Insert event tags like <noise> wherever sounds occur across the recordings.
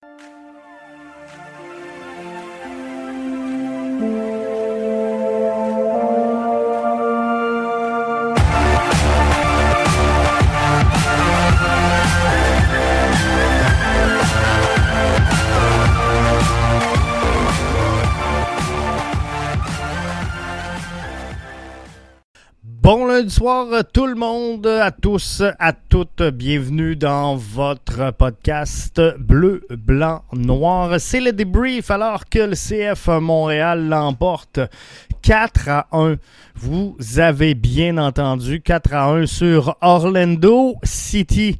Thank you. Bon lundi soir tout le monde, à tous, à toutes, bienvenue dans votre podcast bleu, blanc, noir. C'est le débrief alors que le CF Montréal l'emporte 4 à 1. Vous avez bien entendu 4 à 1 sur Orlando City.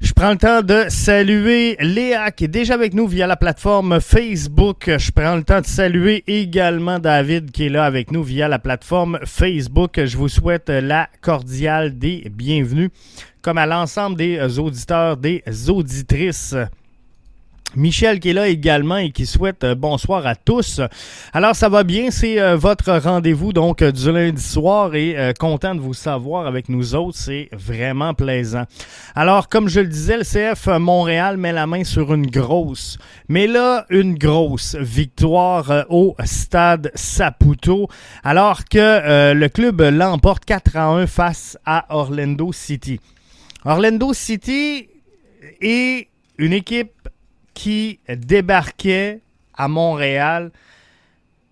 Je prends le temps de saluer Léa qui est déjà avec nous via la plateforme Facebook. Je prends le temps de saluer également David qui est là avec nous via la plateforme Facebook. Je vous souhaite la cordiale des bienvenus, comme à l'ensemble des auditeurs, des auditrices. Michel qui est là également et qui souhaite euh, bonsoir à tous. Alors ça va bien, c'est euh, votre rendez-vous donc euh, du lundi soir et content de vous savoir avec nous autres, c'est vraiment plaisant. Alors comme je le disais, le CF Montréal met la main sur une grosse, mais là une grosse victoire au stade Saputo alors que le club l'emporte 4 à 1 face à Orlando City. Orlando City est une équipe qui débarquait à Montréal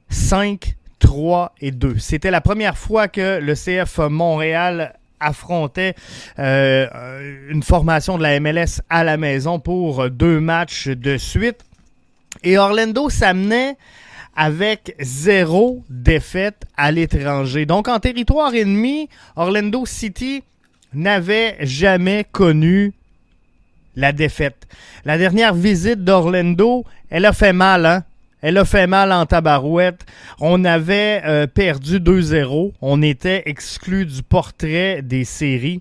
5, 3 et 2. C'était la première fois que le CF Montréal affrontait euh, une formation de la MLS à la maison pour deux matchs de suite. Et Orlando s'amenait avec zéro défaite à l'étranger. Donc en territoire ennemi, Orlando City n'avait jamais connu la défaite. La dernière visite d'Orlando, elle a fait mal, hein? Elle a fait mal en tabarouette. On avait euh, perdu 2-0. On était exclu du portrait des séries.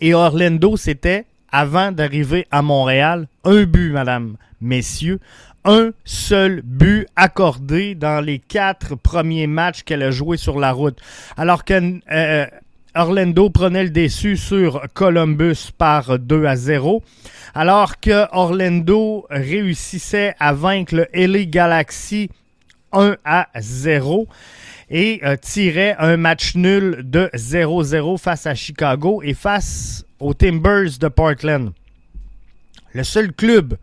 Et Orlando, c'était, avant d'arriver à Montréal, un but, madame, messieurs. Un seul but accordé dans les quatre premiers matchs qu'elle a joué sur la route. Alors que euh, Orlando prenait le déçu sur Columbus par 2 à 0, alors que Orlando réussissait à vaincre le LA Galaxy 1 à 0 et euh, tirait un match nul de 0-0 face à Chicago et face aux Timbers de Portland. Le seul club,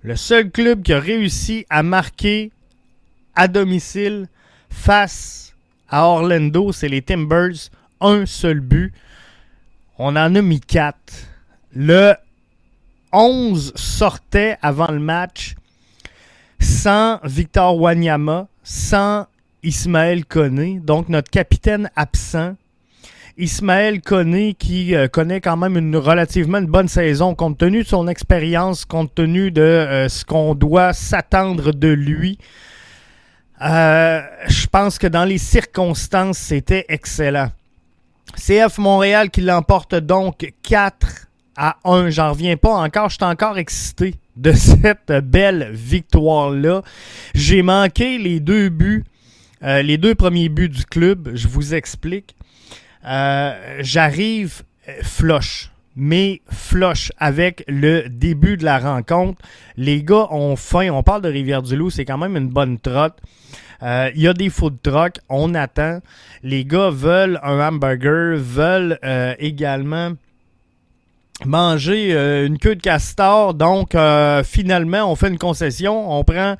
le seul club qui a réussi à marquer à domicile face à Orlando, c'est les Timbers un seul but. On en a mis quatre. Le 11 sortait avant le match sans Victor Wanyama, sans Ismaël Koné, donc notre capitaine absent. Ismaël Koné qui euh, connaît quand même une relativement bonne saison compte tenu de son expérience, compte tenu de euh, ce qu'on doit s'attendre de lui. Euh, je pense que dans les circonstances, c'était excellent. CF Montréal qui l'emporte donc 4 à 1. J'en reviens pas encore. Je suis encore excité de <laughs> cette belle victoire-là. J'ai manqué les deux buts, euh, les deux premiers buts du club. Je vous explique. Euh, j'arrive euh, flush mais flush avec le début de la rencontre. Les gars ont faim. On parle de Rivière-du-Loup, c'est quand même une bonne trotte. Euh, il y a des food trucks, on attend. Les gars veulent un hamburger, veulent euh, également manger euh, une queue de castor. Donc, finalement, on fait une concession. On prend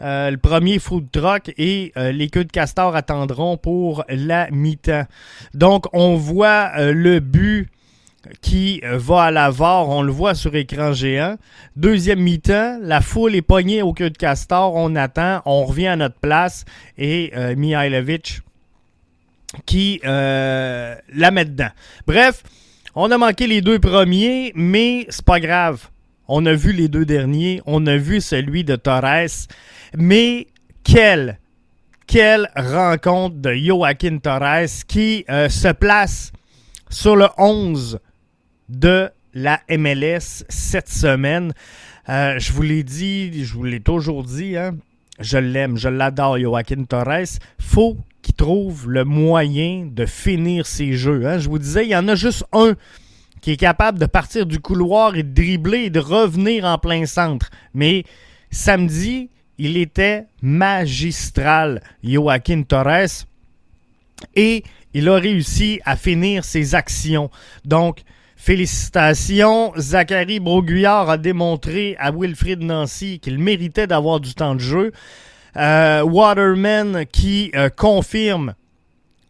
le premier food truck et les queues de castor attendront pour la mi-temps. Donc, on voit le but qui euh, va à la VAR, on le voit sur écran géant. Deuxième mi-temps, la foule est pognée au queue de castor, on attend, on revient à notre place et euh, Mihailovic qui euh, la met dedans. Bref, on a manqué les deux premiers, mais c'est pas grave. On a vu les deux derniers, on a vu celui de Torres, mais quelle, quelle rencontre de Joaquin Torres qui se place sur le 11 de la MLS cette semaine. Euh, je vous l'ai dit, je vous l'ai toujours dit, hein, je l'aime, je l'adore, Joaquin Torres. faut qu'il trouve le moyen de finir ses jeux. Hein. Je vous disais, il y en a juste un qui est capable de partir du couloir et de dribbler et de revenir en plein centre. Mais samedi, il était magistral, Joaquin Torres, et il a réussi à finir ses actions. Donc, félicitations. Zachary Broguillard a démontré à Wilfrid Nancy qu'il méritait d'avoir du temps de jeu. Euh, Waterman qui euh, confirme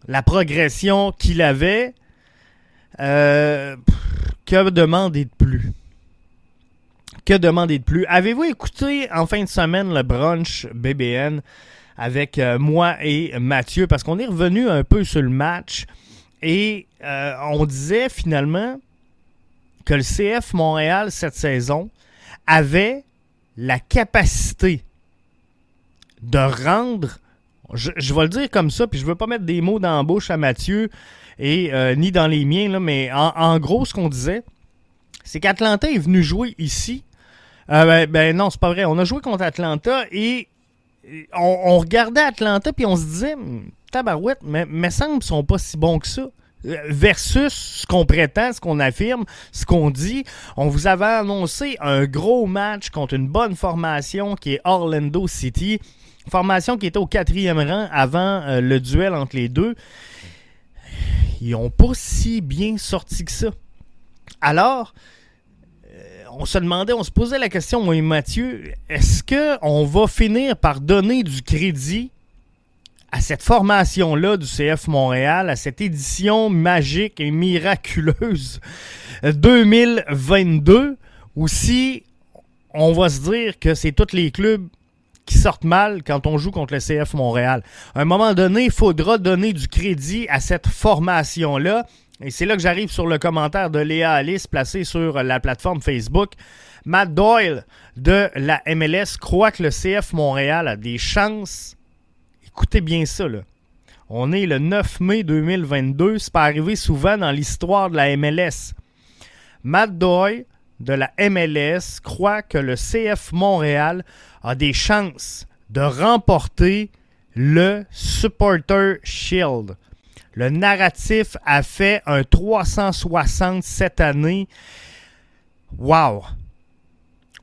la progression qu'il avait. Euh, que demander de plus? Que demander de plus? Avez-vous écouté en fin de semaine le brunch BBN avec moi et Mathieu? Parce qu'on est revenu un peu sur le match et on disait finalement que le CF Montréal cette saison avait la capacité de rendre, je, vais le dire comme ça, puis je veux pas mettre des mots dans la bouche à Mathieu, et euh, ni dans les miens, mais en, gros, ce qu'on disait, c'est qu'Atlanta est venu jouer ici. Euh, ben, ben, non, c'est pas vrai. On a joué contre Atlanta et on, regardait Atlanta puis on se disait, hmm, tabarouette, mais mes semble sont pas si bons que ça. Euh, versus ce qu'on prétend, ce qu'on affirme, ce qu'on dit. On vous avait annoncé un gros match contre une bonne formation qui est Orlando City. Formation qui était au quatrième rang avant le duel entre les deux ils n'ont pas si bien sorti que ça. Alors, euh, on se demandait, on se posait la question, moi et Mathieu, est-ce qu'on va finir par donner du crédit à cette formation-là du CF Montréal, à cette édition magique et miraculeuse 2022, ou si on va se dire que c'est tous les clubs qui sortent mal quand on joue contre le CF Montréal. À un moment donné, il faudra donner du crédit à cette formation-là. Et c'est là que j'arrive sur le commentaire de Léa Alice placé sur la plateforme Facebook. Matt Doyle de la MLS croit que le CF Montréal a des chances. Écoutez bien ça, là. On est le 9 mai 2022. C'est pas arrivé souvent dans l'histoire de la MLS. Matt Doyle de la MLS croit que le CF Montréal a des chances de remporter le Supporter Shield. Le narratif a fait un 360 cette année. Wow!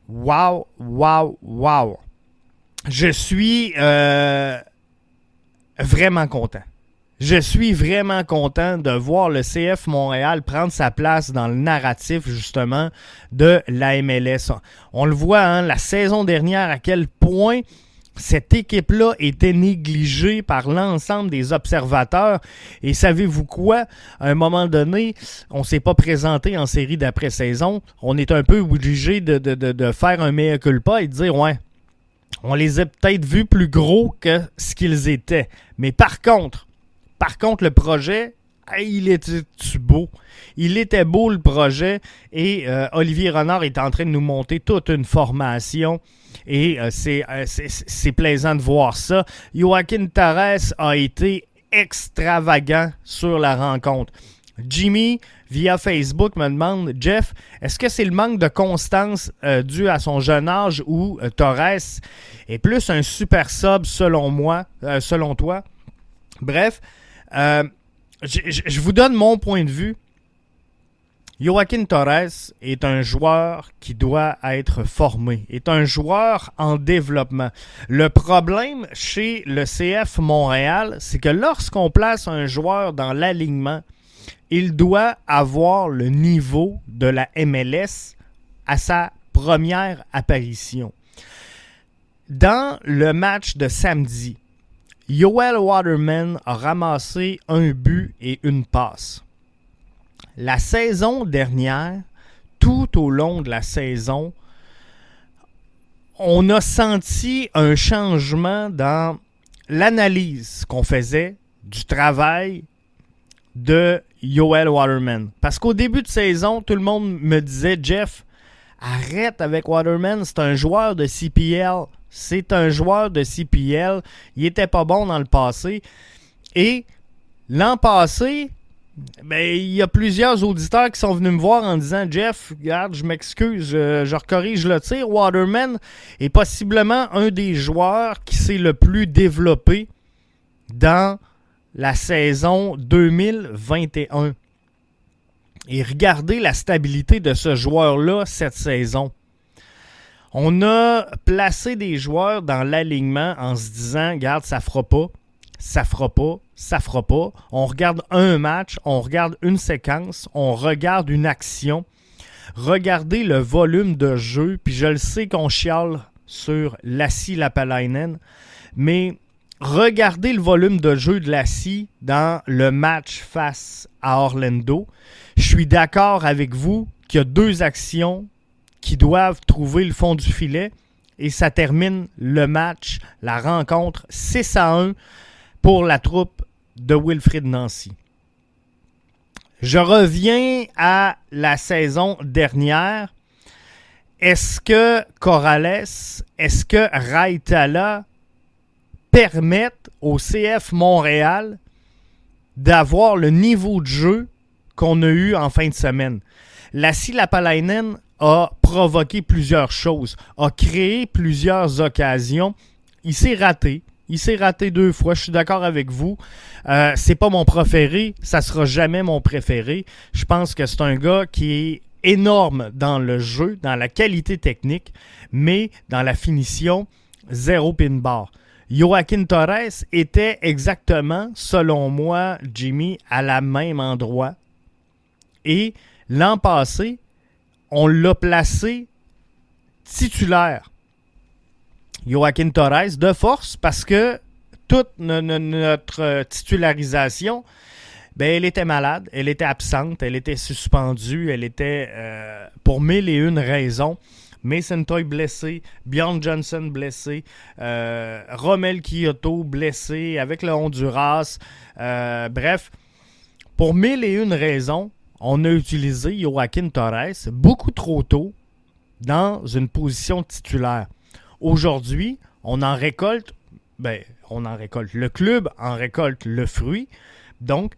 Wow, wow, wow! Je suis euh, vraiment content. Je suis vraiment content de voir le CF Montréal prendre sa place dans le narratif justement de la MLS. On le voit, hein, la saison dernière, à quel point cette équipe-là était négligée par l'ensemble des observateurs. Et savez-vous quoi? À un moment donné, on s'est pas présenté en série d'après-saison. On est un peu obligé de, faire un mea culpa et de dire, ouais, on les a peut-être vus plus gros que ce qu'ils étaient. Mais par contre, par contre, le projet, il était beau? Il était beau le projet et euh, Olivier Renard est en train de nous monter toute une formation et euh, euh, c'est plaisant de voir ça. Joaquin Torres a été extravagant sur la rencontre. Jimmy, via Facebook, me demande Jeff, est-ce que c'est le manque de constance dû à son jeune âge ou Torres est plus un super sub selon moi, selon toi? Bref, euh, je vous donne mon point de vue. Joaquin Torres est un joueur qui doit être formé, est un joueur en développement. Le problème chez le CF Montréal, c'est que lorsqu'on place un joueur dans l'alignement, il doit avoir le niveau de la MLS à sa première apparition. Dans le match de samedi, Yoel Waterman a ramassé un but et une passe. La saison dernière, tout au long de la saison, on a senti un changement dans l'analyse qu'on faisait du travail de Yoel Waterman. Parce qu'au début de saison, tout le monde me disait, Jeff, arrête avec Waterman, c'est un joueur de CPL. C'est un joueur de CPL. Il était pas bon dans le passé. Et l'an passé, ben, il y a plusieurs auditeurs qui sont venus me voir en disant Jeff, regarde, je m'excuse, je, je corrige le tir. Waterman est possiblement un des joueurs qui s'est le plus développé dans la saison 2021. Et regardez la stabilité de ce joueur-là cette saison. On a placé des joueurs dans l'alignement en se disant, garde, ça fera pas, ça fera pas, ça fera pas. On regarde un match, on regarde une séquence, on regarde une action. Regardez le volume de jeu, puis je le sais qu'on chiale sur Lassie Lapalainen, mais regardez le volume de jeu de Lassie dans le match face à Orlando. Je suis d'accord avec vous qu'il y a deux actions qui doivent trouver le fond du filet et ça termine le match, la rencontre 6 à 1 pour la troupe de Wilfrid Nancy. Je reviens à la saison dernière. Est-ce que Corrales, est-ce que Raitala permettent au CF Montréal d'avoir le niveau de jeu qu'on a eu en fin de semaine? La Lapalainen a provoqué plusieurs choses, a créé plusieurs occasions. Il s'est raté. Il s'est raté deux fois. Je suis d'accord avec vous. Euh, c'est pas mon préféré. Ça sera jamais mon préféré. Je pense que c'est un gars qui est énorme dans le jeu, dans la qualité technique, mais dans la finition, zéro pin bar. Joaquin Torres était exactement, selon moi, Jimmy, à la même endroit. Et l'an passé, on l'a placé titulaire. Joaquin Torres de force parce que toute notre titularisation, ben, elle était malade, elle était absente, elle était suspendue, elle était euh, pour mille et une raisons. Mason Toy blessé, Bjorn Johnson blessé, euh, Romel Kyoto blessé avec le Honduras. Euh, bref, pour mille et une raisons, on a utilisé Joaquin Torres beaucoup trop tôt dans une position titulaire. Aujourd'hui, on en récolte, ben, on en récolte. Le club en récolte le fruit. Donc,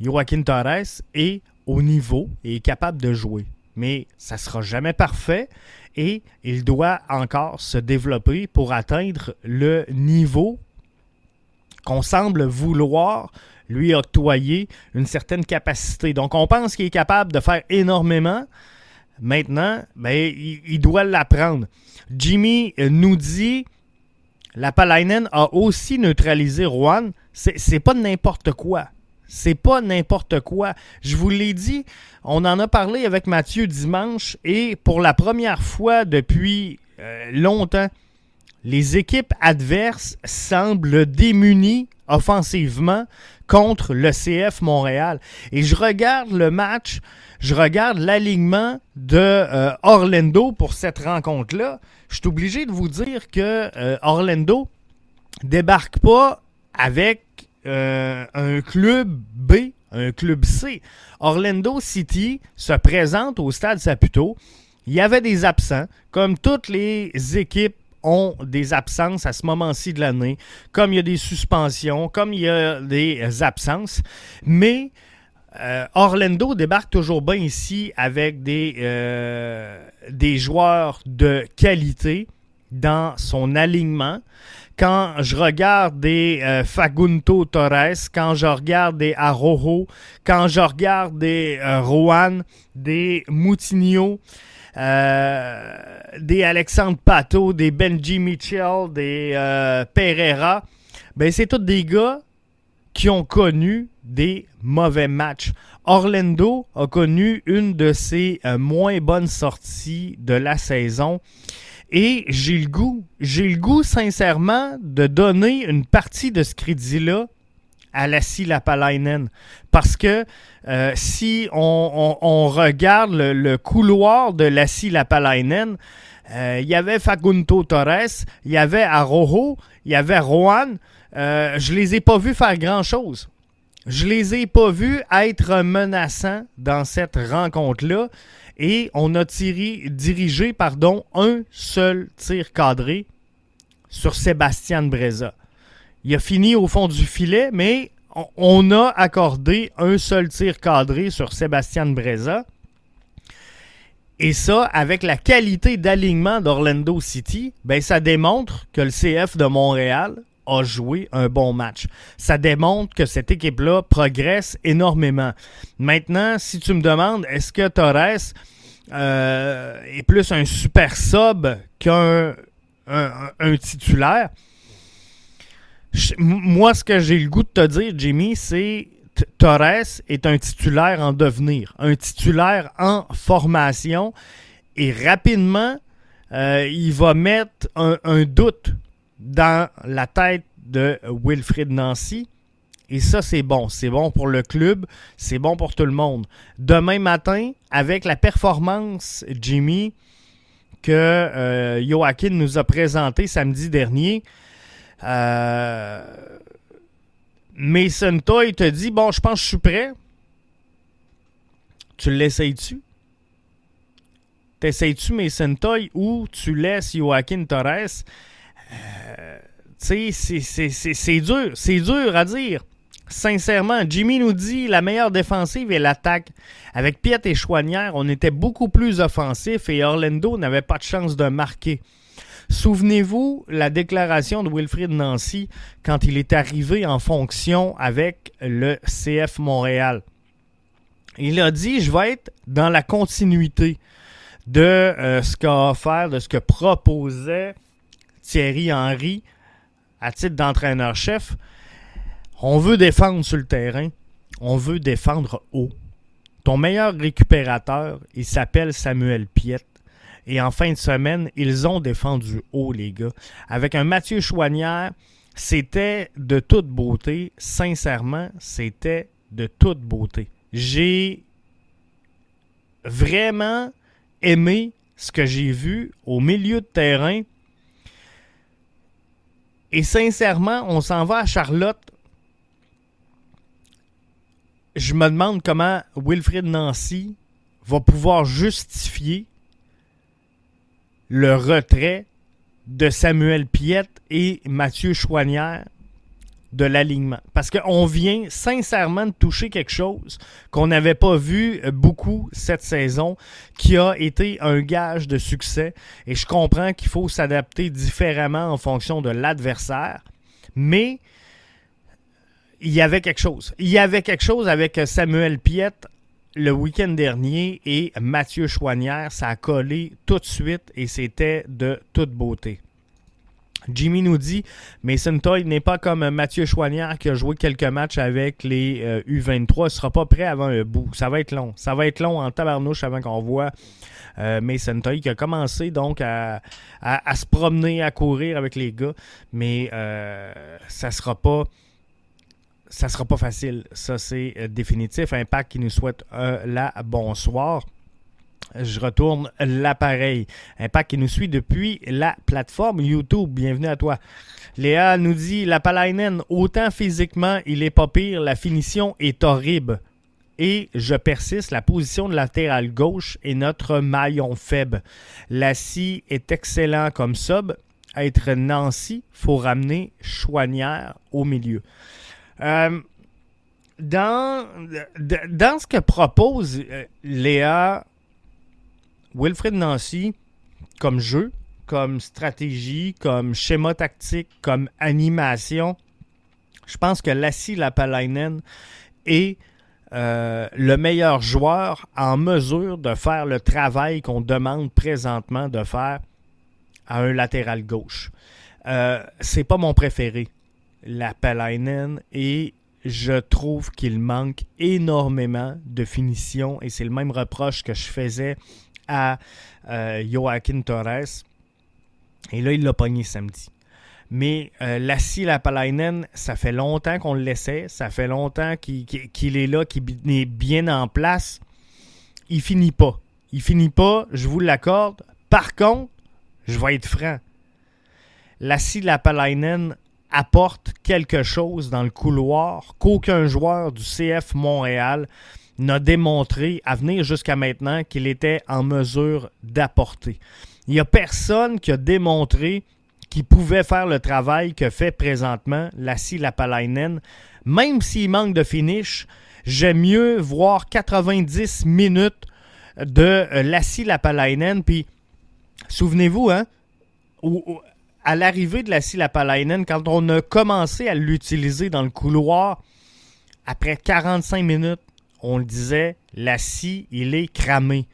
Joaquin Torres est au niveau et est capable de jouer. Mais ça sera jamais parfait et il doit encore se développer pour atteindre le niveau qu'on semble vouloir lui octroyer une certaine capacité. Donc, on pense qu'il est capable de faire énormément. Maintenant, ben, il, doit l'apprendre. Jimmy nous dit la Palainen a aussi neutralisé Rouen. C'est pas n'importe quoi. C'est pas n'importe quoi. Je vous l'ai dit, on en a parlé avec Mathieu dimanche et pour la première fois depuis euh, longtemps, les équipes adverses semblent démunies offensivement contre le CF Montréal. Et je regarde le match, je regarde l'alignement de euh, Orlando pour cette rencontre-là. Je suis obligé de vous dire que euh, Orlando débarque pas avec euh, un club B, un club C. Orlando City se présente au stade Saputo. Il y avait des absents, comme toutes les équipes ont des absences à ce moment-ci de l'année, comme il y a des suspensions, comme il y a des absences. Mais euh, Orlando débarque toujours bien ici avec des, euh, des joueurs de qualité dans son alignement. Quand je regarde des euh, Fagunto Torres, quand je regarde des Arojo, quand je regarde des Rohan, des Moutinho, euh, des Alexandre Pato, des Benji Mitchell, des euh, Pereira, ben c'est tous des gars qui ont connu des mauvais matchs. Orlando a connu une de ses euh, moins bonnes sorties de la saison. Et j'ai le goût, j'ai le goût sincèrement de donner une partie de ce crédit-là à Lassie Lapalainen. Parce que euh, si on, regarde le, couloir de Lassie Lapalainen, euh, il y avait Fagunto Torres, il y avait Arojo, il y avait Rohan. Euh, je les ai pas vus faire grand-chose. Je les ai pas vus être menaçants dans cette rencontre-là. Et on a tiré, dirigé pardon, un seul tir cadré sur Sébastien Breza. Il a fini au fond du filet, mais on a accordé un seul tir cadré sur Sébastien Breza. Et ça, avec la qualité d'alignement d'Orlando City, ben ça démontre que le CF de Montréal a joué un bon match. Ça démontre que cette équipe-là progresse énormément. Maintenant, si tu me demandes, est-ce que Torres euh, est plus un super sub qu'un un, titulaire? moi, ce que j'ai le goût de te dire, Jimmy, c'est Torres est un titulaire en devenir, un titulaire en formation et rapidement, euh, il va mettre un, doute dans la tête de Wilfrid Nancy. Et ça, c'est bon. C'est bon pour le club. C'est bon pour tout le monde. Demain matin, avec la performance, Jimmy, que euh, Joaquin nous a présenté samedi dernier, euh, Mason Toy te dit Bon, je pense que je suis prêt. Tu l'essayes-tu? T'essayes-tu Mason Toy ou tu laisses Joaquin Torres Sais, c'est dur. C'est dur à dire. Sincèrement, Jimmy nous dit la meilleure défensive est l'attaque. Avec Piet et Chouanière, on était beaucoup plus offensif et Orlando n'avait pas de chance de marquer. Souvenez-vous la déclaration de Wilfrid Nancy quand il est arrivé en fonction avec le CF Montréal. Il a dit Je vais être dans la continuité de euh, ce qu'a offert, de ce que proposait Thierry Henry à titre d'entraîneur-chef. On veut défendre sur le terrain. On veut défendre haut. Ton meilleur récupérateur, il s'appelle Samuel Piet. Et en fin de semaine, ils ont défendu haut, les gars. Avec un Mathieu Chouanière, c'était de toute beauté. Sincèrement, c'était de toute beauté. J'ai vraiment aimé ce que j'ai vu au milieu de terrain. Et sincèrement, on s'en va à Charlotte. Je me demande comment Wilfrid Nancy va pouvoir justifier le retrait de Samuel Piette et Mathieu Chouanière de l'alignement. Parce qu'on vient sincèrement de toucher quelque chose qu'on n'avait pas vu beaucoup cette saison, qui a été un gage de succès. Et je comprends qu'il faut s'adapter différemment en fonction de l'adversaire. Mais il y avait quelque chose. Il y avait quelque chose avec Samuel Piette le week-end dernier et Mathieu Chouanière, ça a collé tout de suite et c'était de toute beauté. Jimmy nous dit Mason Toy n'est pas comme Mathieu Chouanière qui a joué quelques matchs avec les U23. Il ne sera pas prêt avant un bout. Ça va être long. Ça va être long en tabarnouche avant qu'on voit euh, Mason Toy qui a commencé donc à, se promener, à courir avec les gars. Mais euh, ça sera pas ça sera pas facile. Ça, c'est euh, définitif. Impact qui nous souhaite la bonsoir. Je retourne l'appareil. Impact qui nous suit depuis la plateforme YouTube. Bienvenue à toi. Léa nous dit La Palainen, autant physiquement, il est pas pire. La finition est horrible. Et je persiste, la position de latéral gauche est notre maillon faible. La scie est excellent comme sub. Être Nancy, faut ramener Chouanière au milieu. Euh, dans, dans ce que propose euh, Léa Wilfred Nancy comme jeu, comme stratégie, comme schéma tactique, comme animation, je pense que Lassie Lapalainen est euh, le meilleur joueur en mesure de faire le travail qu'on demande présentement de faire à un latéral gauche. Euh, c'est pas mon préféré la Palainen et je trouve qu'il manque énormément de finition et c'est le même reproche que je faisais à euh, Joaquin Torres. Et là, il l'a pogné samedi. Mais euh, Lassie Lapalainen, ça fait longtemps qu'on le laissait. Ça fait longtemps qu'il est là, qu'il est bien en place. Il finit pas. Il finit pas, je vous l'accorde. Par contre, je vais être franc. Lassie Lapalainen apporte quelque chose dans le couloir qu'aucun joueur du CF Montréal n'a démontré à venir jusqu'à maintenant qu'il était en mesure d'apporter. Il n'y a personne qui a démontré qu'il pouvait faire le travail que fait présentement Lassie Lapalainen. Même s'il manque de finish, j'aime mieux voir 90 minutes de Lassie Lapalainen. Puis, souvenez-vous, hein, à l'arrivée de la Lapalainen, quand on a commencé à l'utiliser dans le couloir, après 45 minutes, on le disait, la scie, il est cramé.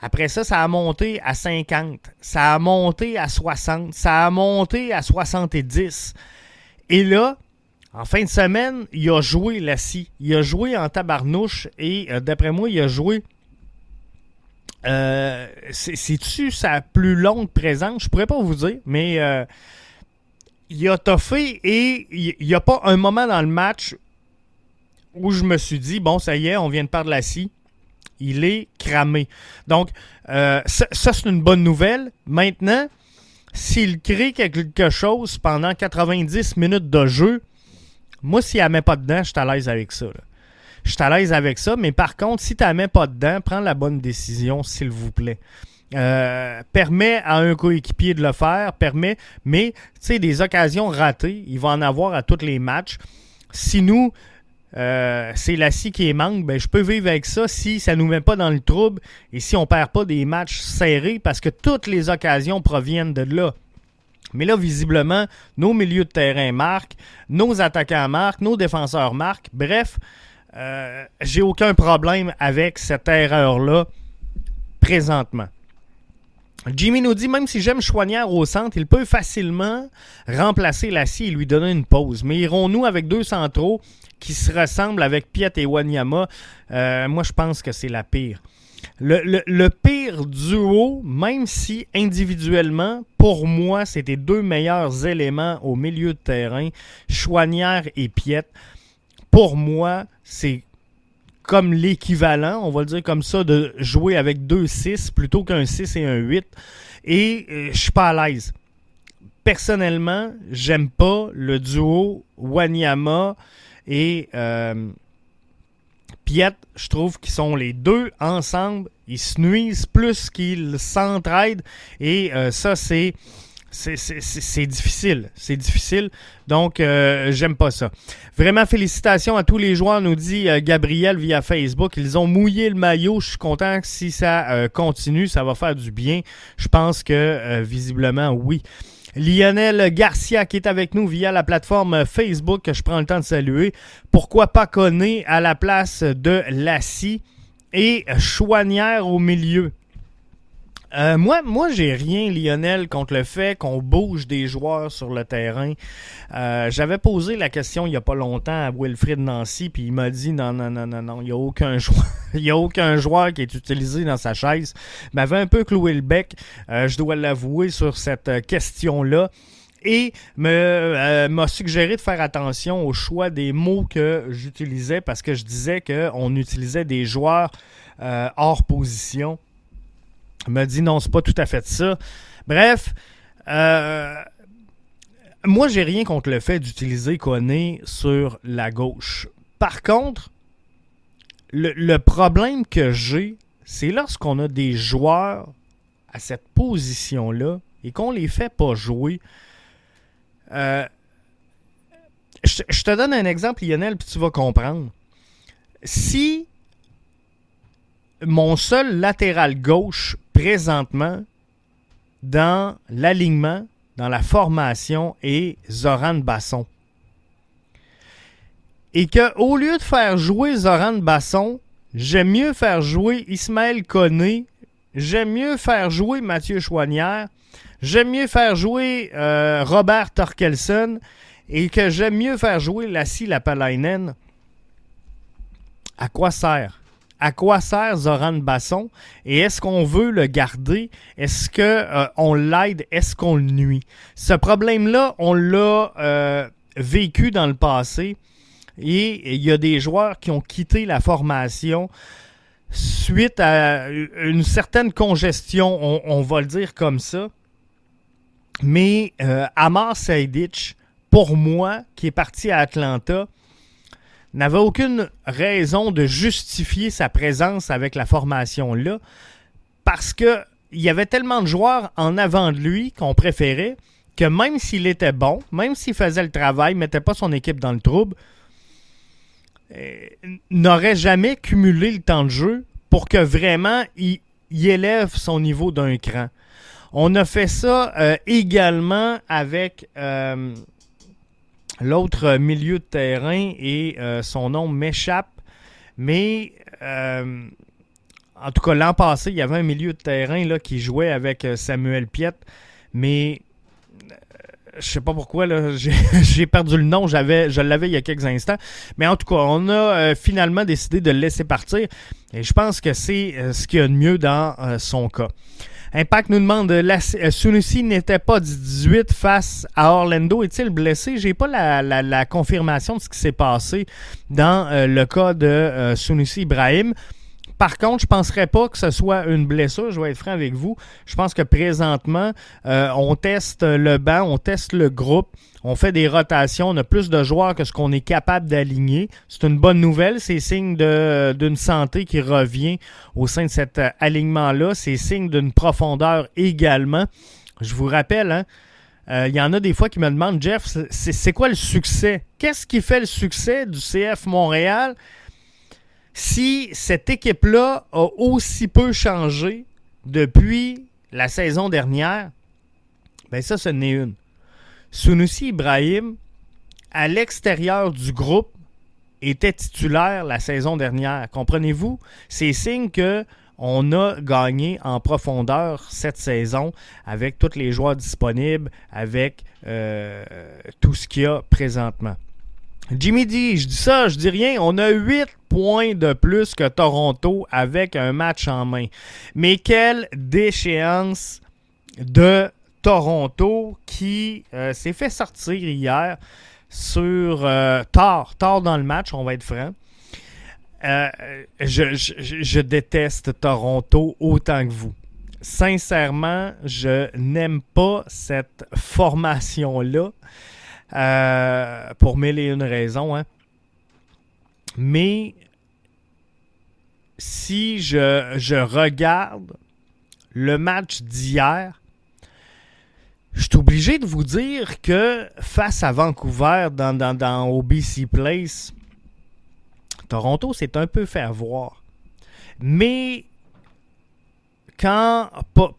Après ça, ça a monté à 50, ça a monté à 60, ça a monté à 70. Et là, en fin de semaine, il a joué la scie. Il a joué en tabarnouche et euh, d'après moi, il a joué. Euh, C'est-tu sa plus longue présence? Je pourrais pas vous dire, mais euh, il a toffé et il n'y a pas un moment dans le match où je me suis dit, bon, ça y est, on vient de perdre la scie. Il est cramé. Donc, euh, ça, c'est une bonne nouvelle. Maintenant, s'il crée quelque chose pendant 90 minutes de jeu, moi, s'il la met pas dedans, je suis à l'aise avec ça. Je suis à l'aise avec ça, mais par contre, si tu la mets pas dedans, prends la bonne décision, s'il vous plaît. Euh, permet à un coéquipier de le faire, permet, mais tu sais, des occasions ratées, il va en avoir à tous les matchs. Si nous, euh, c'est la scie qui manque, ben, je peux vivre avec ça si ça nous met pas dans le trouble et si on perd pas des matchs serrés parce que toutes les occasions proviennent de là. Mais là, visiblement, nos milieux de terrain marquent, nos attaquants marquent, nos défenseurs marquent. Bref, euh, j'ai aucun problème avec cette erreur-là présentement. Jimmy nous dit même si j'aime Chouanière au centre, il peut facilement remplacer Lassie et lui donner une pause. Mais irons-nous avec deux centraux qui se ressemblent avec Piet et Wanyama? Euh, Moi, je pense que c'est la pire. Le, pire duo, même si individuellement, pour moi, c'était deux meilleurs éléments au milieu de terrain, Chouanière et Piet. Pour moi, c'est comme l'équivalent, on va le dire comme ça, de jouer avec deux 6 plutôt qu'un 6 et un 8. Et euh, je suis pas à l'aise. Personnellement, j'aime pas le duo Wanyama et euh, Piet. Je trouve qu'ils sont les deux ensemble. Ils se nuisent plus qu'ils s'entraident. Et euh, ça, c'est c'est difficile. C'est difficile. Donc, euh, j'aime pas ça. Vraiment, félicitations à tous les joueurs, nous dit euh, Gabriel via Facebook. Ils ont mouillé le maillot. Je suis content que si ça euh, continue, ça va faire du bien. Je pense que, visiblement, oui. Lionel Garcia qui est avec nous via la plateforme Facebook que je prends le temps de saluer. Pourquoi pas Conné à la place de Lassie et Chouanière au milieu? Euh, moi, moi j'ai rien, Lionel, contre le fait qu'on bouge des joueurs sur le terrain. Euh, j'avais posé la question il n'y a pas longtemps à Wilfrid Nancy, puis il m'a dit non, non, non, non, non, il n'y a aucun joueur. <laughs> il a aucun joueur qui est utilisé dans sa chaise. M'avait un peu cloué le bec, euh, je dois l'avouer, sur cette question-là et m'a suggéré de faire attention au choix des mots que j'utilisais parce que je disais qu'on utilisait des joueurs hors position m'a dit non, c'est pas tout à fait ça. Bref, euh, moi, j'ai rien contre le fait d'utiliser Koné sur la gauche. Par contre, le, problème que j'ai, c'est lorsqu'on a des joueurs à cette position-là et qu'on les fait pas jouer. Euh, je, te donne un exemple, Lionel, puis tu vas comprendre. Si mon seul latéral gauche présentement dans l'alignement, dans la formation est Zoran Basson. Et que au lieu de faire jouer Zoran Basson, j'aime mieux faire jouer Ismaël Koné, j'aime mieux faire jouer Mathieu Chouanière, j'aime mieux faire jouer euh, Robert Torkelson et que j'aime mieux faire jouer Lassie Lapalainen. À quoi sert? À quoi sert Zoran Basson et est-ce qu'on veut le garder? Est-ce qu'on euh, on l'aide? Est-ce qu'on le nuit? Ce problème-là, on l'a euh, vécu dans le passé et il y a des joueurs qui ont quitté la formation suite à une certaine congestion, on, va le dire comme ça. Mais euh, Amar Seydic, pour moi, qui est parti à Atlanta, n'avait aucune raison de justifier sa présence avec la formation-là parce que il y avait tellement de joueurs en avant de lui qu'on préférait que même s'il était bon, même s'il faisait le travail, mettait pas son équipe dans le trouble, euh, n'aurait jamais cumulé le temps de jeu pour que vraiment il, élève son niveau d'un cran. On a fait ça également avec l'autre milieu de terrain et son nom m'échappe. Mais en tout cas, l'an passé, il y avait un milieu de terrain là, qui jouait avec Samuel Piet. Mais je sais pas pourquoi, <laughs> j'ai perdu le nom, je l'avais il y a quelques instants. Mais en tout cas, on a euh, finalement décidé de le laisser partir. Et je pense que c'est euh, ce qu'il y a de mieux dans euh, son cas. Impact nous demande la, Sunusi n'était pas 18 face à Orlando. Est-il blessé? J'ai pas la, la, confirmation de ce qui s'est passé dans le cas de Sunusi Ibrahim. Par contre, je ne penserais pas que ce soit une blessure, je vais être franc avec vous. Je pense que présentement, euh, on teste le banc, on teste le groupe, on fait des rotations, on a plus de joueurs que ce qu'on est capable d'aligner. C'est une bonne nouvelle, c'est signe d'une santé qui revient au sein de cet euh, alignement-là, c'est signe d'une profondeur également. Je vous rappelle, hein, euh, il y en a des fois qui me demandent, Jeff, c'est quoi le succès? Qu'est-ce qui fait le succès du CF Montréal? Si cette équipe-là a aussi peu changé depuis la saison dernière, ben ça, ce n'est une. Sunusi Ibrahim, à l'extérieur du groupe, était titulaire la saison dernière. Comprenez-vous? C'est signe que on a gagné en profondeur cette saison avec tous les joueurs disponibles, avec euh, tout ce qu'il y a présentement. Jimmy D, je dis ça, je dis rien. On a 8 points de plus que Toronto avec un match en main. Mais quelle déchéance de Toronto qui euh, s'est fait sortir hier sur euh, tard dans le match, on va être franc. Euh, je, déteste Toronto autant que vous. Sincèrement, je n'aime pas cette formation-là. Pour mille et une raisons. Hein. Mais si je, regarde le match d'hier, je suis obligé de vous dire que face à Vancouver dans, dans, OBC Place, Toronto s'est un peu fait voir. Mais quand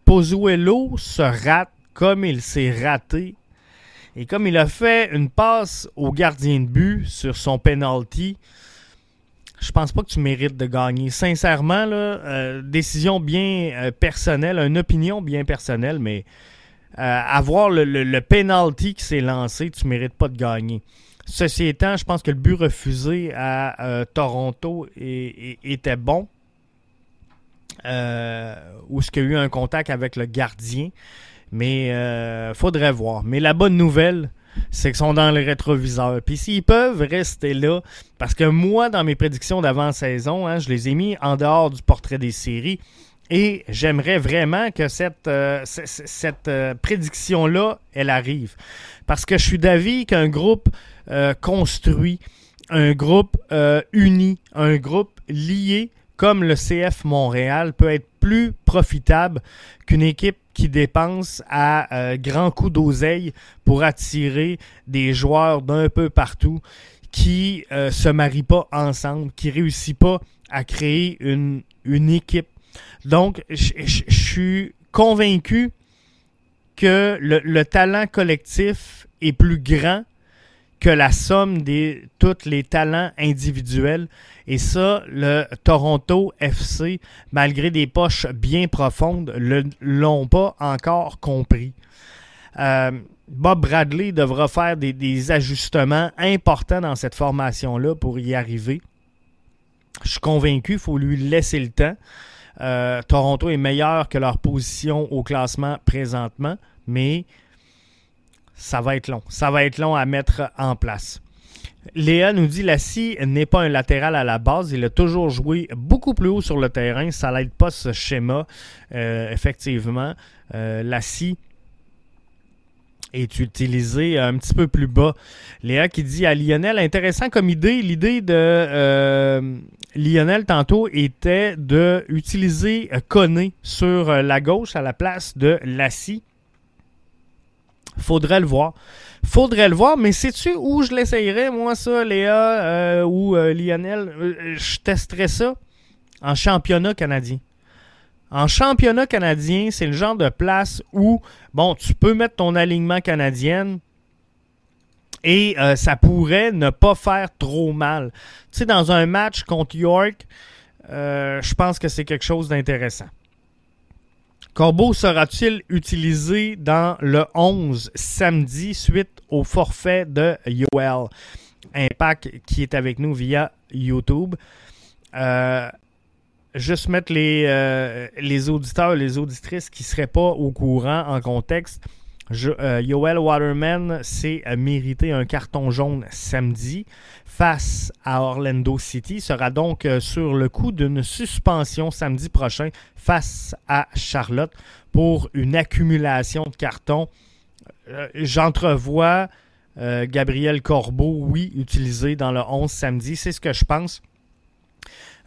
Pozuelo se rate comme il s'est raté, et comme il a fait une passe au gardien de but sur son penalty, je pense pas que tu mérites de gagner. Sincèrement, euh, décision bien euh, personnelle, une opinion bien personnelle, mais euh, avoir le, penalty qui s'est lancé, tu mérites pas de gagner. Ceci étant, je pense que le but refusé à Toronto était bon. où ce qu'il y a eu un contact avec le gardien? Mais faudrait voir. Mais la bonne nouvelle, c'est qu'ils sont dans le rétroviseur. Puis s'ils peuvent rester là, parce que moi, dans mes prédictions d'avant-saison, hein, je les ai mis en dehors du portrait des séries. Et j'aimerais vraiment que cette, euh, euh, prédiction-là, elle arrive. Parce que je suis d'avis qu'un groupe euh, construit, un groupe uni, un groupe lié, comme le CF Montréal, peut être plus profitable qu'une équipe qui dépense à euh, grands coups d'oseille pour attirer des joueurs d'un peu partout, qui ne euh, se marient pas ensemble, qui ne réussissent pas à créer une, une équipe. Donc, je suis convaincu que le, talent collectif est plus grand que la somme de tous les talents individuels. Et ça, le Toronto FC, malgré des poches bien profondes, ne l'ont pas encore compris. Euh, Bob Bradley devra faire des, ajustements importants dans cette formation-là pour y arriver. Je suis convaincu, il faut lui laisser le temps. Euh, Toronto est meilleur que leur position au classement présentement, mais ça va être long. Ça va être long à mettre en place. Léa nous dit Lassie n'est pas un latéral à la base. Il a toujours joué beaucoup plus haut sur le terrain. Ça n'aide pas ce schéma. Euh, effectivement, euh, Lassie est utilisé un petit peu plus bas. Léa qui dit à Lionel, intéressant comme idée, l'idée de euh, Lionel tantôt était de utiliser Koné sur la gauche à la place de Lassie. Faudrait le voir. Faudrait le voir, mais sais-tu où je l'essayerais, moi, ça, Léa euh, ou euh, Lionel? Euh, je testerais ça en championnat canadien. En championnat canadien, c'est le genre de place où, bon, tu peux mettre ton alignement canadien et ça pourrait ne pas faire trop mal. Tu sais, dans un match contre York, je pense que c'est quelque chose d'intéressant. Corbeau sera-t-il utilisé dans le 11 samedi suite au forfait de Yoel? Impact qui est avec nous via YouTube? Euh, juste mettre les, euh, les auditeurs les auditrices qui ne seraient pas au courant en contexte. Euh, Yoel Waterman s'est mérité un carton jaune samedi face à Orlando City. sera donc euh, sur le coup d'une suspension samedi prochain face à Charlotte pour une accumulation de cartons. Euh, j'entrevois Gabriel Corbeau, oui, utilisé dans le 11 samedi. C'est ce que je pense.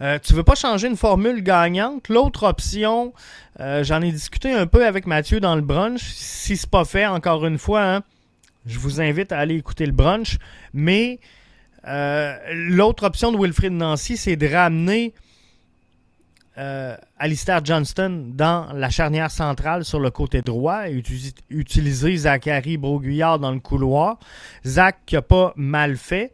Euh, tu veux pas changer une formule gagnante? L'autre option, euh, j'en ai discuté un peu avec Mathieu dans le brunch. Si c'est pas fait, encore une fois, hein, je vous invite à aller écouter le brunch. Mais euh, l'autre option de Wilfrid Nancy, c'est de ramener Alistair Johnston dans la charnière centrale sur le côté droit et utiliser Zachary Broguillard dans le couloir. Zach qui n'a pas mal fait.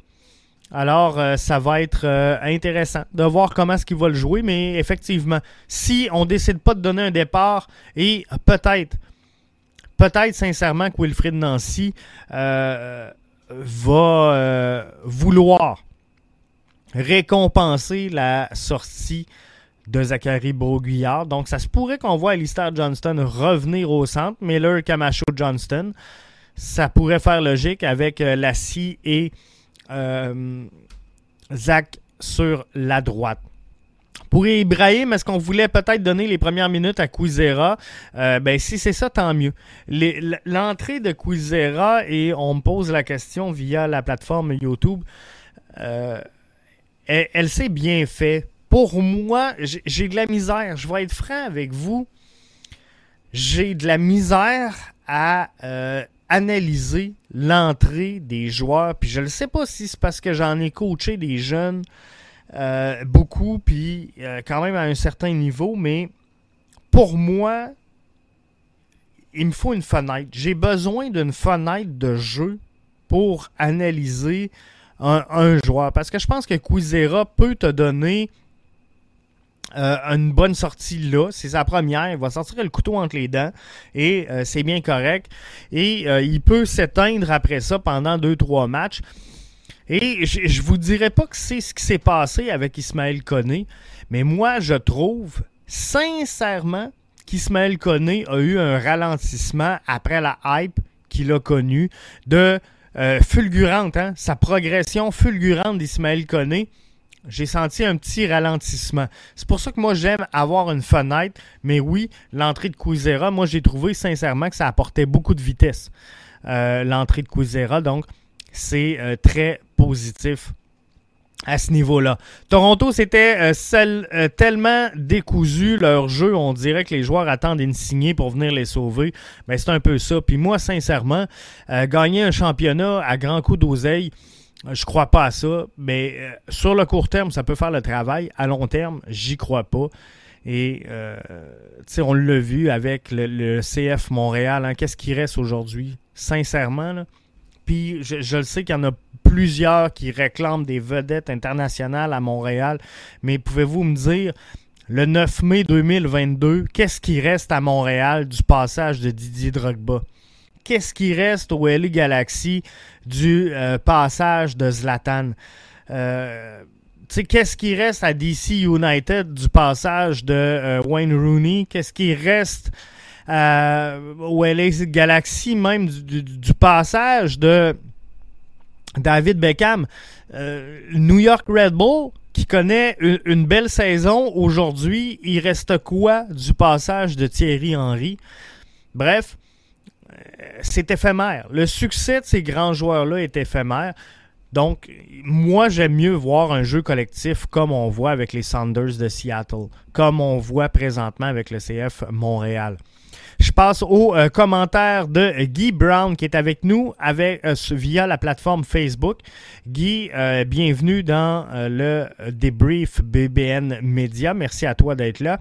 Alors, euh, ça va être euh, intéressant de voir comment est-ce qu'il va le jouer. Mais effectivement, si on décide pas de donner un départ et peut-être, peut-être sincèrement que Wilfrid Nancy euh, va vouloir récompenser la sortie de Zachary Beauguillard. Donc, ça se pourrait qu'on voit Alistair Johnston revenir au centre, Miller, Camacho, Johnston. Ça pourrait faire logique avec Lassie et euh, Zach sur la droite. Pour Ibrahim, est-ce qu'on voulait peut-être donner les premières minutes à Quizera? Euh, ben, si c'est ça, tant mieux. L'entrée de Quizera, et on me pose la question via la plateforme YouTube, euh, elle, s'est bien fait. Pour moi, j'ai de la misère. Je vais être franc avec vous. J'ai de la misère à analyser l'entrée des joueurs. Puis je ne sais pas si c'est parce que j'en ai coaché des jeunes euh, beaucoup, puis euh, quand même à un certain niveau, mais pour moi, il me faut une fenêtre. J'ai besoin d'une fenêtre de jeu pour analyser un, un, joueur. Parce que je pense que Quizera peut te donner euh, une bonne sortie là. C'est sa première. Il va sortir le couteau entre les dents et euh, c'est bien correct. Et euh, il peut s'éteindre après ça pendant deux, trois matchs. Et je, vous dirais pas que c'est ce qui s'est passé avec Ismaël Koné, mais moi, je trouve sincèrement qu'Ismaël Koné a eu un ralentissement après la hype qu'il a connue de fulgurante, hein, sa progression fulgurante d'Ismaël Koné j'ai senti un petit ralentissement. C'est pour ça que moi, j'aime avoir une fenêtre. Mais oui, l'entrée de Quizera, moi, j'ai trouvé sincèrement que ça apportait beaucoup de vitesse. Euh, l'entrée de Quizera, donc, c'est euh, très positif à ce niveau-là. Toronto, c'était euh, tellement décousu leur jeu, on dirait que les joueurs attendent une signée pour venir les sauver. Mais c'est un peu ça. Puis moi, sincèrement, gagner un championnat à grand coup d'oseille, je crois pas à ça, mais euh, sur le court terme, ça peut faire le travail. À long terme, j'y crois pas. Et euh, on l'a vu avec le, CF Montréal. Hein. Qu'est-ce qui reste aujourd'hui? Sincèrement, Puis je, le sais qu'il y en a plusieurs qui réclament des vedettes internationales à Montréal. Mais pouvez-vous me dire, le 9 mai 2022, qu'est-ce qui reste à Montréal du passage de Didier Drogba? Qu'est-ce qui reste au LA Galaxy du euh, passage de Zlatan? Euh, qu'est-ce qui reste à DC United du passage de euh, Wayne Rooney? Qu'est-ce qui reste au LA Galaxy même du, passage de David Beckham? New York Red Bull, qui connaît une belle saison aujourd'hui, il reste quoi du passage de Thierry Henry? Bref, c'est éphémère. Le succès de ces grands joueurs-là est éphémère. Donc, moi, j'aime mieux voir un jeu collectif comme on voit avec les Sanders de Seattle, comme on voit présentement avec le CF Montréal. Je passe au euh, commentaire de Guy Brown qui est avec nous euh, via la plateforme Facebook. Guy, euh, bienvenue dans le débrief BBN Media. Merci à toi d'être là.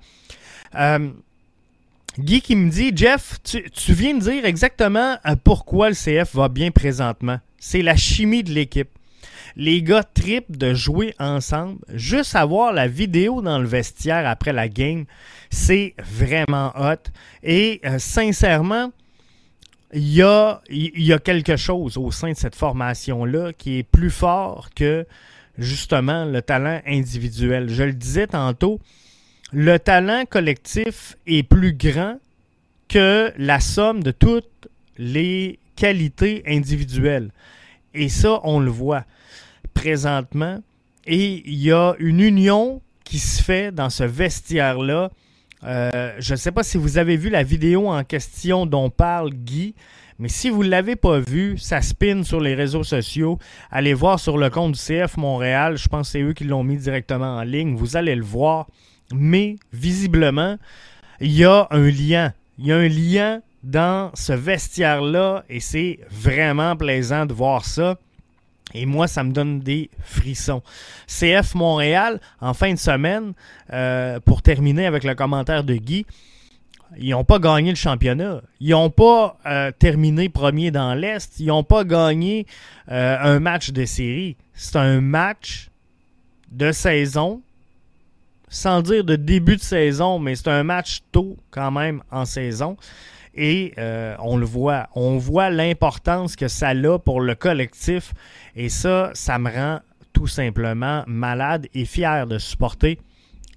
Guy qui me dit, Jeff, tu, viens de dire exactement pourquoi le CF va bien présentement. C'est la chimie de l'équipe. Les gars tripent de jouer ensemble. Juste avoir la vidéo dans le vestiaire après la game, c'est vraiment hot. Et sincèrement, il y a, y a quelque chose au sein de cette formation-là qui est plus fort que justement le talent individuel. Je le disais tantôt, le talent collectif est plus grand que la somme de toutes les qualités individuelles. Et ça, on le voit présentement. Et il y a une union qui se fait dans ce vestiaire-là euh, je ne sais pas si vous avez vu la vidéo en question dont parle Guy, mais si vous ne l'avez pas vu, ça spin sur les réseaux sociaux. Allez voir sur le compte du CF Montréal. Je pense que c'est eux qui l'ont mis directement en ligne. Vous allez le voir. Mais visiblement, il y a un lien. Il y a un lien dans ce vestiaire-là et c'est vraiment plaisant de voir ça. Et moi, ça me donne des frissons. CF Montréal, en fin de semaine, euh, pour terminer avec le commentaire de Guy, ils n'ont pas gagné le championnat. Ils n'ont pas euh, terminé premier dans l'Est. Ils n'ont pas gagné euh, un match de série. C'est un match de saison, sans dire de début de saison, mais c'est un match tôt quand même en saison. Et euh, on le voit, on voit l'importance que ça a pour le collectif. Et ça, ça me rend tout simplement malade et fier de supporter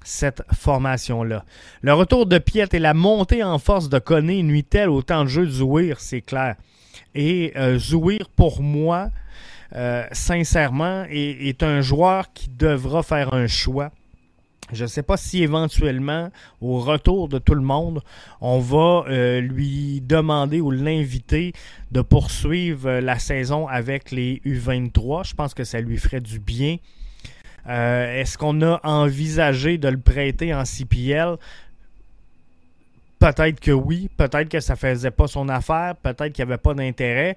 cette formation-là. Le retour de Piet et la montée en force de Koné nuit-elle au temps de jeu de Zouir, c'est clair. Et euh, Zouir, pour moi, euh, sincèrement, est, un joueur qui devra faire un choix je ne sais pas si éventuellement, au retour de tout le monde, on va euh, lui demander ou l'inviter de poursuivre euh, la saison avec les U23. Je pense que ça lui ferait du bien. Euh, est-ce qu'on a envisagé de le prêter en CPL? Peut-être que oui, peut-être que ça ne faisait pas son affaire, peut-être qu'il n'y avait pas d'intérêt.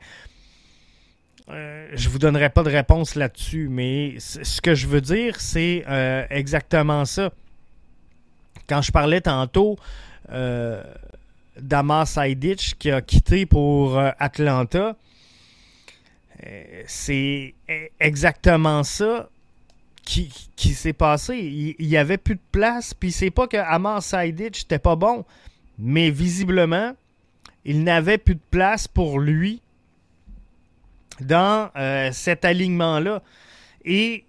Euh, je vous donnerai pas de réponse là-dessus, mais ce que je veux dire, c'est euh, exactement ça. Quand je parlais tantôt euh, d'Amas qui a quitté pour euh, Atlanta, c'est e-, exactement ça qui, s'est passé. Il n'y avait plus de place, puis c'est pas que Amar Saidic n'était pas bon, mais visiblement, il n'avait plus de place pour lui dans euh, cet alignement-là. Et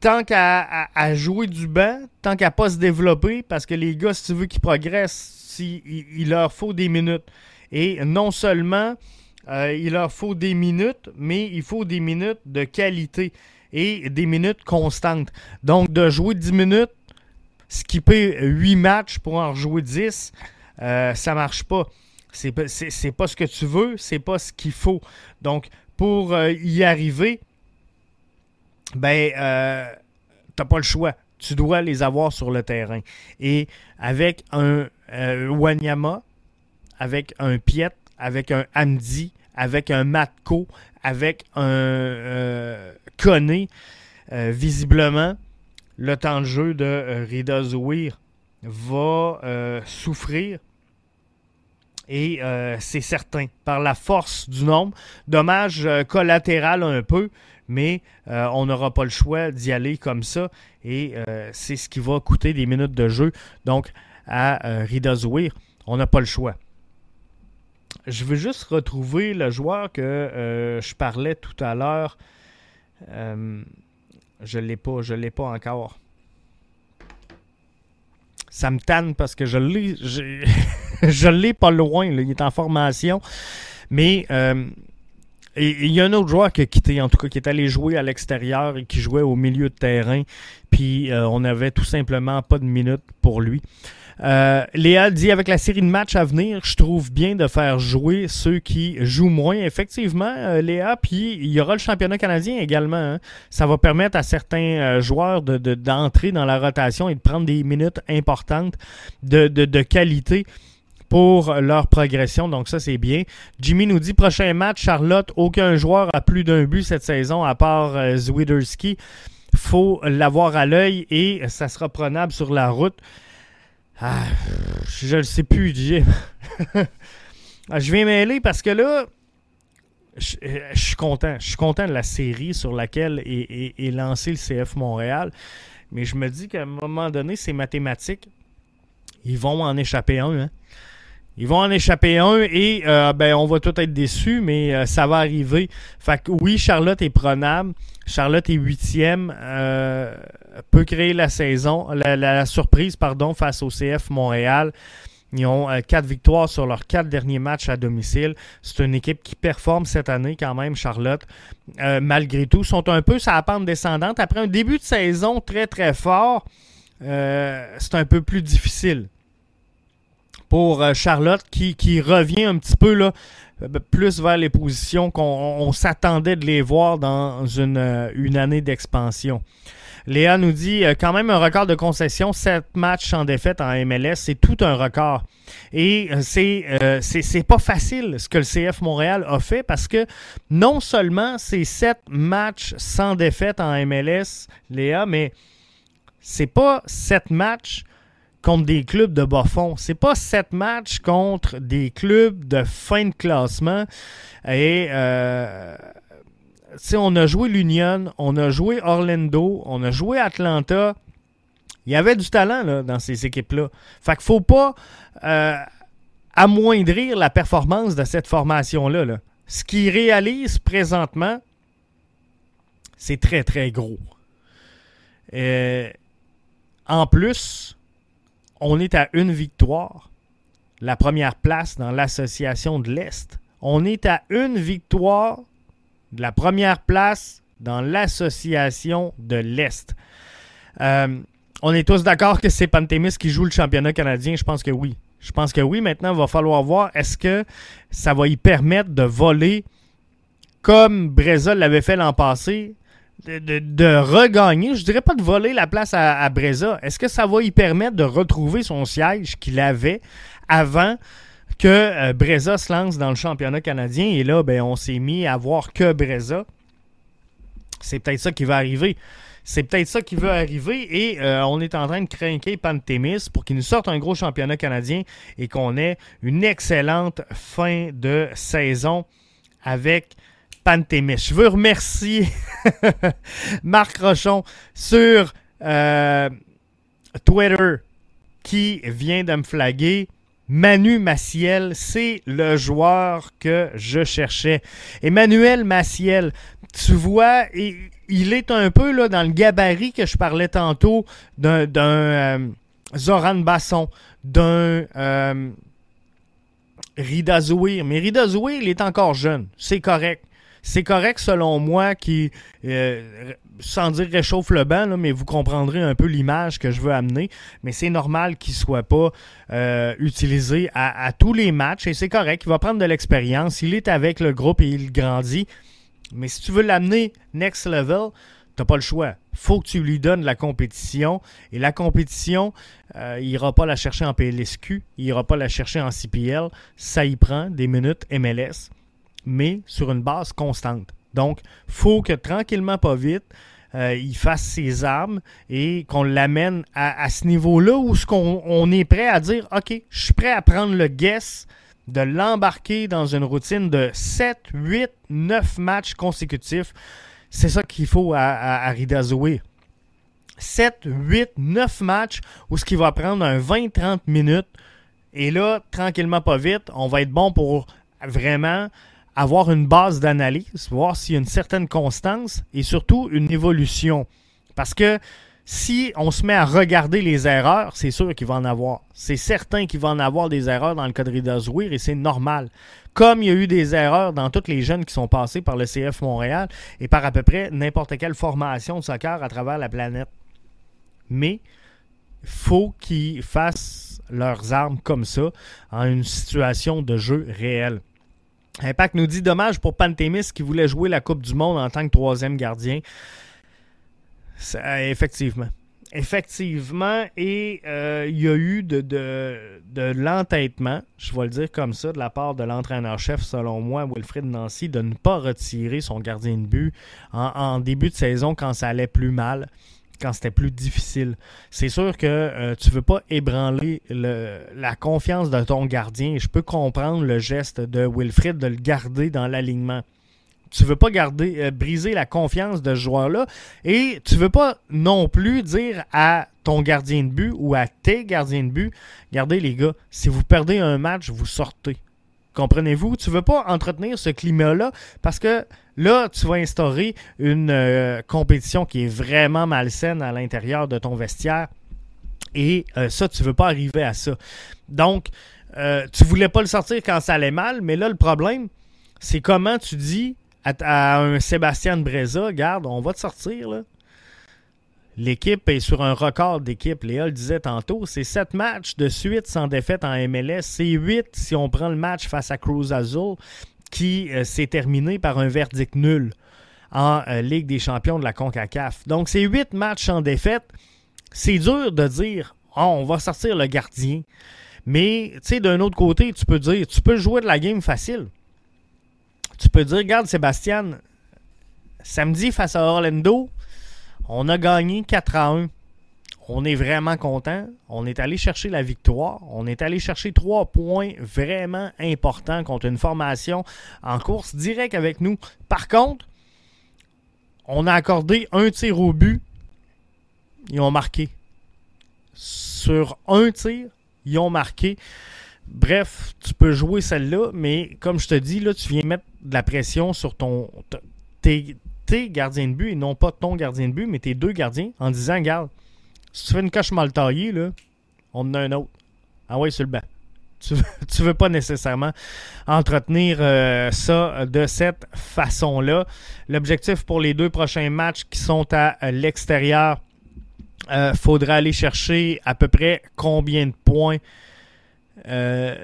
tant qu'à jouer du banc, tant qu'à pas se développer, parce que les gars, si tu veux qu'ils progressent, il, leur faut des minutes. Et non seulement euh, il leur faut des minutes, mais il faut des minutes de qualité et des minutes constantes. Donc, de jouer 10 minutes, skipper 8 matchs pour en jouer 10, euh, ça marche pas. C'est pas ce que tu veux, c'est pas ce qu'il faut. Donc, pour euh, y arriver, ben, euh, t'as pas le choix. Tu dois les avoir sur le terrain. Et avec un euh, Wanyama, avec un Piet, avec un Hamdi, avec un Matko, avec un euh, Koné, visiblement, le temps de jeu de Rida Zouir va souffrir et euh, c'est certain, par la force du nombre. Dommage euh, collatéral un peu, mais euh, on n'aura pas le choix d'y aller comme ça. Et c'est ce qui va coûter des minutes de jeu. Donc, à Rida Zouir, on n'a pas le choix. Je veux juste retrouver le joueur que je parlais tout à l'heure. je ne l'ai pas, je l'ai pas encore ça me tanne parce que je l'ai, <laughs> je l'ai pas loin. Il est en formation. Mais euh, il y a un autre joueur qui a quitté, en tout cas, qui est allé jouer à l'extérieur et qui jouait au milieu de terrain. Puis euh, on n'avait tout simplement pas de minutes pour lui. Euh, Léa dit avec la série de matchs à venir, je trouve bien de faire jouer ceux qui jouent moins. Effectivement, Léa, puis il y aura le championnat canadien également. Hein. Ça va permettre à certains joueurs d'entrer de, dans la rotation et de prendre des minutes importantes de qualité pour leur progression. Donc ça, c'est bien. Jimmy nous dit prochain match, Charlotte, aucun joueur a plus d'un but cette saison à part euh, Zwiderski. faut l'avoir à l'œil et ça sera prenable sur la route. Ah, je ne sais plus, Jim. <laughs> Ah, je viens mêler parce que là, je, suis content. Je suis content de la série sur laquelle est, lancé le CF Montréal. Mais je me dis qu'à un moment donné, c'est mathématique. Ils vont en échapper un. Hein. Ils vont en échapper un et euh, ben, on va tout être déçus, mais euh, ça va arriver. Fait que oui, Charlotte est prenable. Charlotte est huitième. Euh, peut créer la saison, la, surprise pardon, face au CF Montréal. Ils ont quatre victoires sur leurs quatre derniers matchs à domicile. C'est une équipe qui performe cette année quand même, Charlotte. malgré tout, sont un peu sa pente descendante. Après un début de saison très très fort, c'est un peu plus difficile pour euh, Charlotte qui, revient un petit peu euh, plus vers les positions qu'on s'attendait de les voir dans une, euh, année d'expansion. Léa nous dit quand même un record de concession, 7 matchs en défaite en MLS, c'est tout un record. Et c'est c'est pas facile ce que le CF Montréal a fait parce que non seulement c'est 7 matchs sans défaite en MLS, Léa, mais c'est pas 7 matchs contre des clubs de bas fond. C'est pas sept matchs contre des clubs de fin de classement. Et euh, on a joué l'Union, on a joué Orlando, on a joué Atlanta. Il y avait du talent là, dans ces équipes-là. Fait qu'il faut pas euh, amoindrir la performance de cette formation-là. Là. Ce qu'ils réalisent présentement, c'est très, très gros. Euh, en plus, on est à une victoire, la première place dans l'association de l'Est. On est à une victoire de la première place dans l'association de l'Est. Euh, on est tous d'accord que c'est Pantémis qui joue le championnat canadien? Je pense que oui. Je pense que oui. Maintenant, il va falloir voir est-ce que ça va y permettre de voler comme Breza l'avait fait l'an passé de, regagner, je dirais pas de voler la place à, à Breza. Est-ce que ça va y permettre de retrouver son siège qu'il avait avant que euh, Breza se lance dans le championnat canadien? Et là, ben, on s'est mis à voir que Breza. C'est peut-être ça qui va arriver. C'est peut-être ça qui va arriver et euh, on est en train de craquer Pantémis pour qu'il nous sorte un gros championnat canadien et qu'on ait une excellente fin de saison avec Je veux remercier <laughs> Marc Rochon sur euh, Twitter qui vient de me flaguer. Manu Maciel, c'est le joueur que je cherchais. Emmanuel Maciel, tu vois, il est un peu là, dans le gabarit que je parlais tantôt d'un euh, Zoran Basson, d'un euh, Rida Zouir. Mais Rida Zouir, il est encore jeune. C'est correct. C'est correct selon moi qui, euh, sans dire réchauffe le banc, mais vous comprendrez un peu l'image que je veux amener. Mais c'est normal qu'il ne soit pas euh, utilisé à, tous les matchs et c'est correct. Il va prendre de l'expérience. Il est avec le groupe et il grandit. Mais si tu veux l'amener next level, tu n'as pas le choix. faut que tu lui donnes la compétition. Et la compétition, euh, il n'ira pas la chercher en PLSQ, il n'ira pas la chercher en CPL. Ça y prend des minutes MLS mais sur une base constante. Donc, faut que tranquillement, pas vite, euh, il fasse ses armes et qu'on l'amène à, ce niveau-là où on est prêt à dire OK, je suis prêt à prendre le guess de l'embarquer dans une routine de 7, 8, 9 matchs consécutifs. C'est ça qu'il faut à, à, 7, 8, 9 matchs où ce qui va prendre un 20-30 minutes. Et là, tranquillement, pas vite, on va être bon pour vraiment avoir une base d'analyse, voir s'il y a une certaine constance et surtout une évolution. Parce que si on se met à regarder les erreurs, c'est sûr qu'il va en avoir. C'est certain qu'il va en avoir des erreurs dans le cas de Ridazouir et c'est normal. Comme il y a eu des erreurs dans tous les jeunes qui sont passés par le CF Montréal et par à peu près n'importe quelle formation de soccer à travers la planète. Mais faut qu'ils fassent leurs armes comme ça en une situation de jeu réelle. Impact nous dit dommage pour Pantémis qui voulait jouer la Coupe du Monde en tant que troisième gardien. effectivement. Effectivement, et euh, il y a eu de, de, l'entêtement, je vais le dire comme ça, de la part de l'entraîneur-chef, selon moi, Wilfred Nancy, de ne pas retirer son gardien de but en, début de saison quand ça allait plus mal. Quand c'était plus difficile. C'est sûr que euh, tu veux pas ébranler la confiance de ton gardien. Je peux comprendre le geste de Wilfrid de le garder dans l'alignement. Tu veux pas garder, euh, briser la confiance de ce joueur-là et tu veux pas non plus dire à ton gardien de but ou à tes gardiens de but, regardez les gars, si vous perdez un match, vous sortez. Comprenez-vous? Tu veux pas entretenir ce climat-là parce que là, tu vas instaurer une euh, compétition qui est vraiment malsaine à l'intérieur de ton vestiaire. Et euh, ça, tu veux pas arriver à ça. Donc, euh, tu voulais pas le sortir quand ça allait mal, mais là, le problème, c'est comment tu dis à, un Sébastien Breza, regarde, on va te sortir, là. L'équipe est sur un record d'équipe. Léa le disait tantôt, c'est sept matchs de suite sans défaite en MLS. C'est huit si on prend le match face à Cruz Azul qui euh, s'est terminé par un verdict nul en euh, Ligue des champions de la CONCACAF. Donc c'est huit matchs sans défaite. C'est dur de dire oh, on va sortir le gardien. Mais tu sais, d'un autre côté, tu peux dire tu peux jouer de la game facile. Tu peux dire, regarde Sébastien, samedi face à Orlando, on a gagné 4 à 1. On est vraiment content. On est allé chercher la victoire. On est allé chercher trois points vraiment importants contre une formation en course direct avec nous. Par contre, on a accordé un tir au but. Ils ont marqué. Sur un tir, ils ont marqué. Bref, tu peux jouer celle-là, mais comme je te dis, là, tu viens mettre de la pression sur ton, gardien de but et non pas ton gardien de but, mais tes deux gardiens en disant Regarde, si tu fais une coche mal taillée, là, on en a un autre. Ah ouais, sur le banc. Tu veux, <laughs> veux pas nécessairement entretenir euh, ça de cette façon-là. L'objectif pour les deux prochains matchs qui sont à l'extérieur, il euh, faudra aller chercher à peu près combien de points. Euh,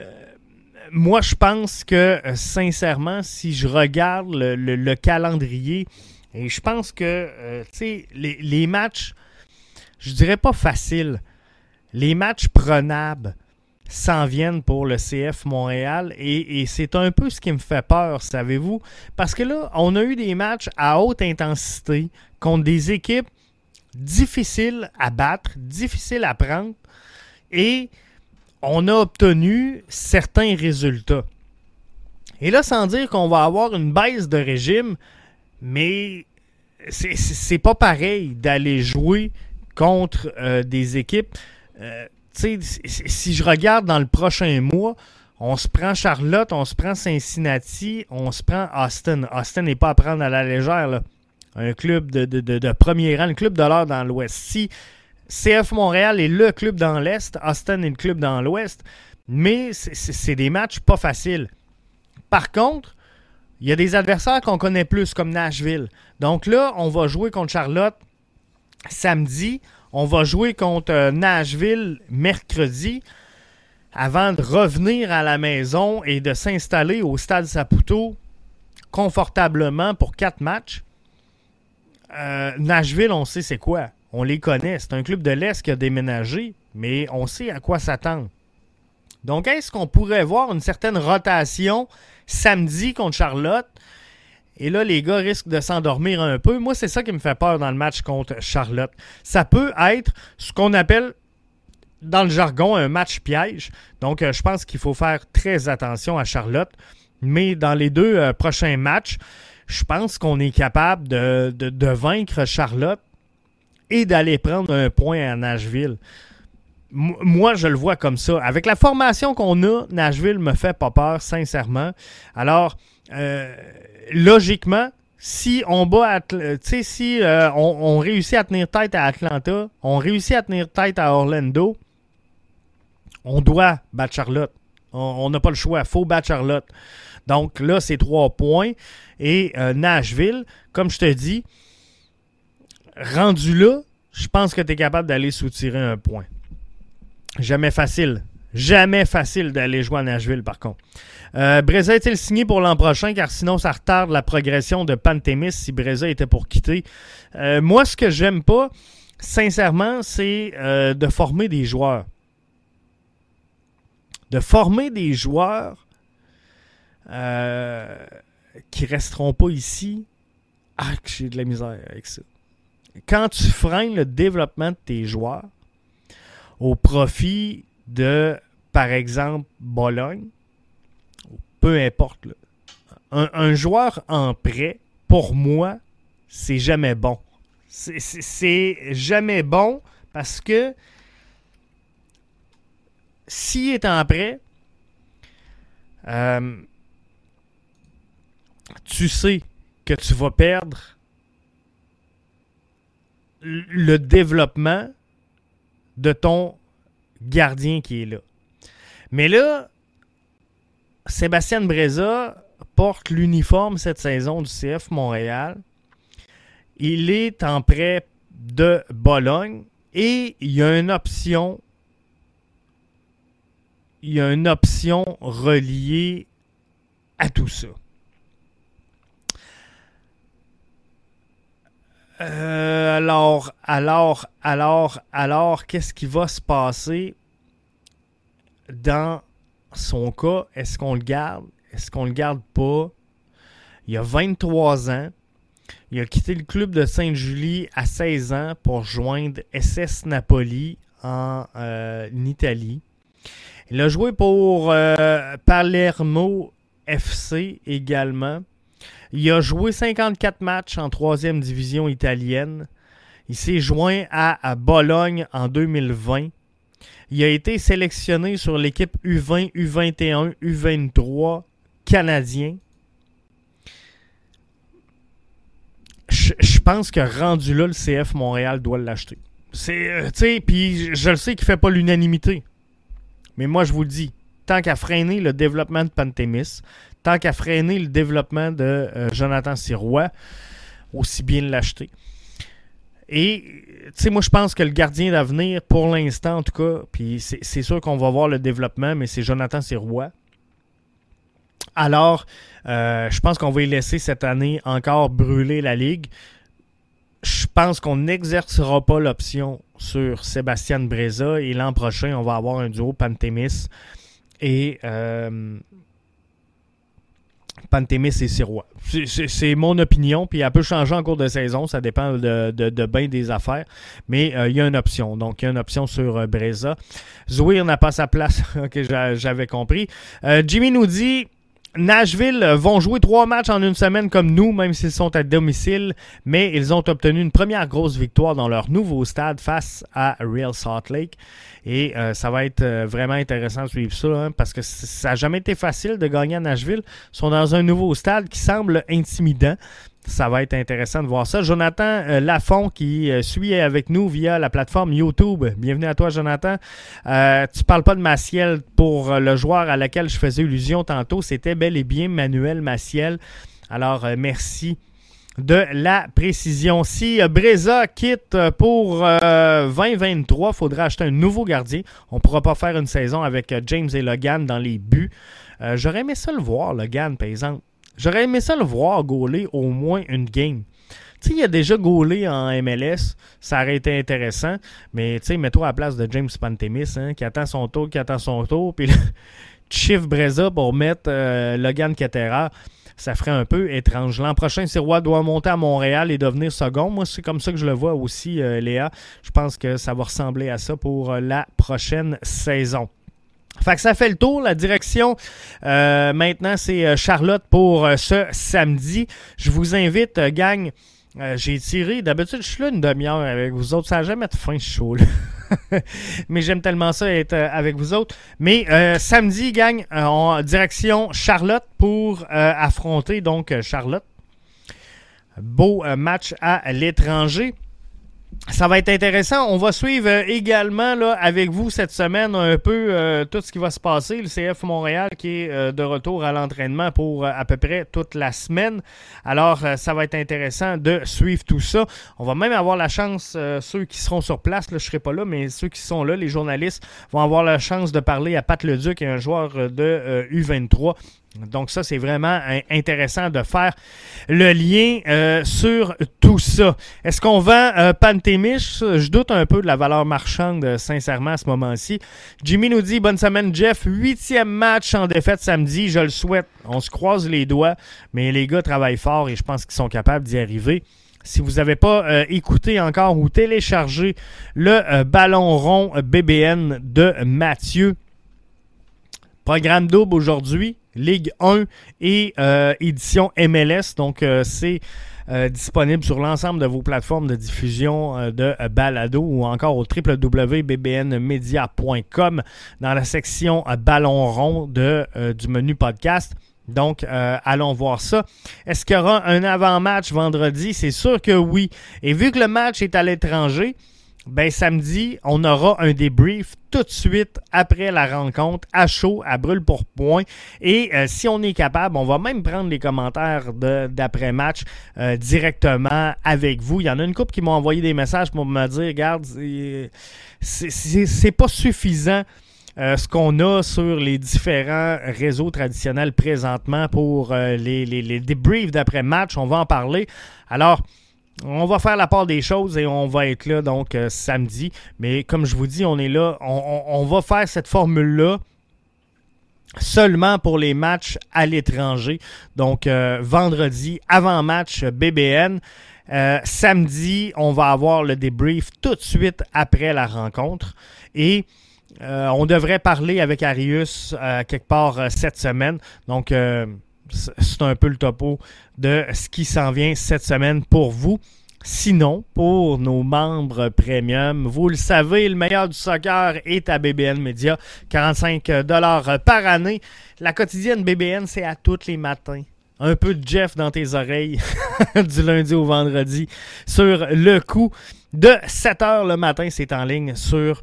moi, je pense que, sincèrement, si je regarde le calendrier, et je pense que, euh, tu sais, les, matchs, je dirais pas faciles, les matchs prenables s'en viennent pour le CF Montréal et, c'est un peu ce qui me fait peur, savez-vous? Parce que là, on a eu des matchs à haute intensité contre des équipes difficiles à battre, difficiles à prendre et on a obtenu certains résultats. Et là, sans dire qu'on va avoir une baisse de régime, mais c'est pas pareil d'aller jouer contre euh, des équipes. Euh, si je regarde dans le prochain mois, on se prend Charlotte, on se prend Cincinnati, on se prend Austin. Austin n'est pas à prendre à la légère. Un club de, de, premier rang, un club de l'or dans l'Ouest. Si CF Montréal est le club dans l'Est, Austin est le club dans l'Ouest, mais c'est des matchs pas faciles. Par contre, il y a des adversaires qu'on connaît plus, comme Nashville. Donc là, on va jouer contre Charlotte samedi. On va jouer contre euh, Nashville mercredi avant de revenir à la maison et de s'installer au stade Saputo confortablement pour quatre matchs. Euh, Nashville, on sait c'est quoi. On les connaît. C'est un club de l'Est qui a déménagé, mais on sait à quoi s'attendre. Donc, est-ce qu'on pourrait voir une certaine rotation samedi contre Charlotte? Et là, les gars risquent de s'endormir un peu. Moi, c'est ça qui me fait peur dans le match contre Charlotte. Ça peut être ce qu'on appelle dans le jargon un match piège. Donc, euh, je pense qu'il faut faire très attention à Charlotte. Mais dans les deux euh, prochains matchs, je pense qu'on est capable de, de, vaincre Charlotte et d'aller prendre un point à Nashville moi, je le vois comme ça. Avec la formation qu'on a, Nashville me fait pas peur, sincèrement. Alors, euh, logiquement, si on bat, tu si euh, on, réussit à tenir tête à Atlanta, on réussit à tenir tête à Orlando, on doit battre Charlotte. On n'a pas le choix. faut battre Charlotte. Donc là, c'est trois points. Et euh, Nashville, comme je te dis, rendu là, je pense que tu es capable d'aller soutirer un point. Jamais facile. Jamais facile d'aller jouer à Nashville, par contre. Euh, Breza est-il signé pour l'an prochain? Car sinon, ça retarde la progression de Pantémis si Breza était pour quitter? Euh, moi, ce que j'aime pas, sincèrement, c'est euh, de former des joueurs. De former des joueurs qui resteront pas ici. Ah, j'ai de la misère avec ça. quand tu freines le développement de tes joueurs au profit de, par exemple, Bologne, peu importe, un, joueur en prêt, pour moi, c'est jamais bon. C'est jamais bon parce que s'il est en prêt, euh, tu sais que tu vas perdre le développement de ton gardien qui est là. Mais là, Sébastien Breza porte l'uniforme cette saison du CF Montréal. Il est en prêt de Bologne et il y a une option il y a une option reliée à tout ça. Euh, alors, alors, alors, alors, qu'est-ce qui va se passer dans son cas? Est-ce qu'on le garde? Est-ce qu'on le garde pas? Il a 23 ans. Il a quitté le club de Sainte-Julie à 16 ans pour joindre SS Napoli en euh, Italie. Il a joué pour euh, Palermo FC également. Il a joué 54 matchs en troisième division italienne. Il s'est joint à, Bologne en 2020. Il a été sélectionné sur l'équipe U20, U21, U23 canadien. Je, pense que rendu là, le CF Montréal doit l'acheter. C'est, euh, puis je le sais qu'il fait pas l'unanimité. Mais moi, je vous le dis, tant qu'à freiner le développement de Pantémis, tant qu'à freiner le développement de euh, Jonathan Sirois, aussi bien l'acheter. Et, tu sais, moi, je pense que le gardien d'avenir, pour l'instant, en tout cas, puis c'est sûr qu'on va voir le développement, mais c'est Jonathan Sirois. Alors, euh, je pense qu'on va y laisser cette année encore brûler la ligue. Je pense qu'on n'exercera pas l'option sur Sébastien Breza et l'an prochain, on va avoir un duo Pantémis et euh, Pantémis et Sirois. C'est mon opinion, puis elle peut changer en cours de saison, ça dépend de, de, bien des affaires, mais euh, il y a une option. Donc, il y a une option sur euh, Breza. Zouir n'a pas sa place, <laughs> que j'avais compris. Euh, Jimmy nous dit Nashville vont jouer trois matchs en une semaine comme nous, même s'ils sont à domicile, mais ils ont obtenu une première grosse victoire dans leur nouveau stade face à Real Salt Lake. Et euh, ça va être euh, vraiment intéressant de suivre ça, hein, parce que ça n'a jamais été facile de gagner à Nashville. Ils sont dans un nouveau stade qui semble intimidant. Ça va être intéressant de voir ça. Jonathan euh, Lafont qui suit avec nous via la plateforme YouTube. Bienvenue à toi, Jonathan. Euh, tu parles pas de Maciel pour le joueur à laquelle je faisais illusion tantôt. C'était bel et bien Manuel Maciel. Alors, merci de la précision. Si euh, Breza quitte euh, pour 2023, euh, il faudra acheter un nouveau gardien. On ne pourra pas faire une saison avec James et Logan dans les buts. J'aurais aimé ça le voir, Logan, par exemple. J'aurais aimé ça le voir gauler au moins une game. Tu sais, il a déjà gaulé en MLS, ça aurait été intéressant, mais tu sais, mets-toi à la place de James Pantemis, hein, qui attend son tour, qui attend son tour, puis <laughs> chiffre Breza pour mettre Logan Catera ça ferait un peu étrange. L'an prochain, Sirois doit monter à Montréal et devenir second. Moi, c'est comme ça que je le vois aussi, euh, Léa. Je pense que ça va ressembler à ça pour euh, la prochaine saison. Fait que ça fait le tour. La direction, euh, maintenant, c'est Charlotte pour ce samedi. Je vous invite, gang, euh, j'ai tiré. D'habitude, je suis là une demi-heure avec vous autres. Ça n'a jamais de fin, ce show. <laughs> Mais j'aime tellement ça être euh, avec vous autres. Mais euh, samedi, gang, en direction Charlotte pour affronter donc Charlotte. Beau match à l'étranger ça va être intéressant. On va suivre euh, également là, avec vous cette semaine un peu euh, tout ce qui va se passer. Le CF Montréal qui est euh, de retour à l'entraînement pour à peu près toute la semaine. Alors, ça va être intéressant de suivre tout ça. On va même avoir la chance, ceux qui seront sur place, là, je ne serai pas là, mais ceux qui sont là, les journalistes, vont avoir la chance de parler à Pat Leduc, un joueur de U23 donc ça, c'est vraiment intéressant de faire le lien euh, sur tout ça. Est-ce qu'on vend euh, Pantémiche? Je doute un peu de la valeur marchande, euh, sincèrement, à ce moment-ci. Jimmy nous dit, bonne semaine, Jeff. Huitième match en défaite samedi, je le souhaite. On se croise les doigts, mais les gars travaillent fort et je pense qu'ils sont capables d'y arriver. si vous n'avez pas écouté encore ou téléchargé le ballon rond BBN de Mathieu, programme double aujourd'hui, Ligue 1 et édition MLS. Donc, c'est euh, disponible sur l'ensemble de vos plateformes de diffusion euh, de euh, balado ou encore au www.bbnmedia.com dans la section ballon rond de, du menu podcast. Donc, allons voir ça. Est-ce qu'il y aura un avant-match vendredi? C'est sûr que oui. Et vu que le match est à l'étranger, ben samedi, on aura un débrief tout de suite après la rencontre, à chaud, à brûle pour point. Et euh, si on est capable, on va même prendre les commentaires d'après-match euh, directement avec vous. Il y en a une couple qui m'ont envoyé des messages pour me dire, regarde, c'est pas suffisant. Euh, ce qu'on a sur les différents réseaux traditionnels présentement pour les, les, les débriefs d'après-match. On va en parler. Alors, on va faire la part des choses et on va être là donc euh, samedi. Mais comme je vous dis, on est là. On, va faire cette formule-là seulement pour les matchs à l'étranger. Donc euh, vendredi, avant-match BBN. Euh, samedi, on va avoir le débrief tout de suite après la rencontre. Et on devrait parler avec Arius quelque part cette semaine. Donc c'est un peu le topo de ce qui s'en vient cette semaine pour vous. Sinon, pour nos membres premium, vous le savez, le meilleur du soccer est à BBN Media, 45 dollars par année. La quotidienne BBN, c'est à tous les matins. Un peu de Jeff dans tes oreilles <laughs> du lundi au vendredi sur le coup de 7 heures le matin. C'est en ligne sur,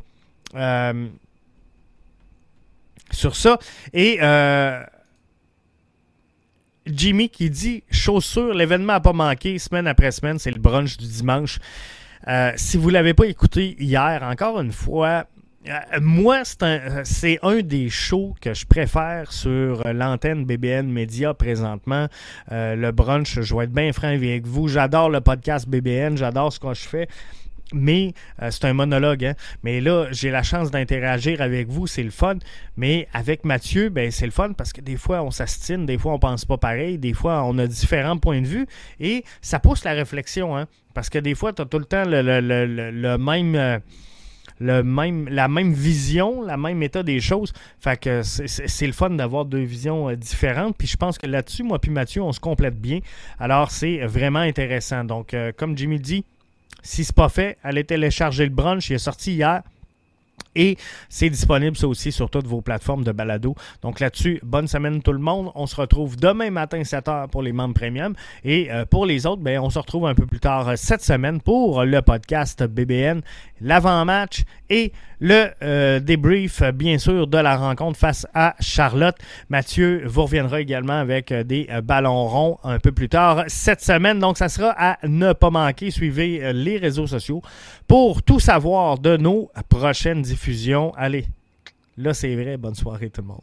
euh, sur ça. Et euh, Jimmy qui dit chaussures, l'événement n'a pas manqué semaine après semaine, c'est le brunch du dimanche. Euh, si vous ne l'avez pas écouté hier, encore une fois, euh, moi, c'est un, des shows que je préfère sur l'antenne BBN Media présentement. Euh, le brunch, je vais être bien franc avec vous. J'adore le podcast BBN, j'adore ce que je fais mais euh, c'est un monologue. Hein. Mais là, j'ai la chance d'interagir avec vous, c'est le fun. Mais avec Mathieu, ben, c'est le fun parce que des fois, on s'astine, des fois, on pense pas pareil, des fois, on a différents points de vue et ça pousse la réflexion. Hein. Parce que des fois, tu as tout le temps. Euh, le même, la même vision, la même état des choses. Fait que c'est le fun d'avoir deux visions euh, différentes. Puis je pense que là-dessus, moi puis Mathieu, on se complète bien. Alors c'est vraiment intéressant. Donc, comme Jimmy dit, si ce n'est pas fait, allez télécharger le brunch. Il est sorti hier. Et c'est disponible ça aussi sur toutes vos plateformes de balado. Donc là-dessus, bonne semaine tout le monde. On se retrouve demain matin 7h pour les membres premium. Et euh, pour les autres, ben, on se retrouve un peu plus tard euh, cette semaine pour le podcast BBN, l'avant-match et le euh, débrief, bien sûr, de la rencontre face à Charlotte. Mathieu vous reviendra également avec des ballons ronds un peu plus tard cette semaine. Donc ça sera à ne pas manquer. Suivez les réseaux sociaux pour tout savoir de nos prochaines Allez, là c'est vrai. Bonne soirée tout le monde.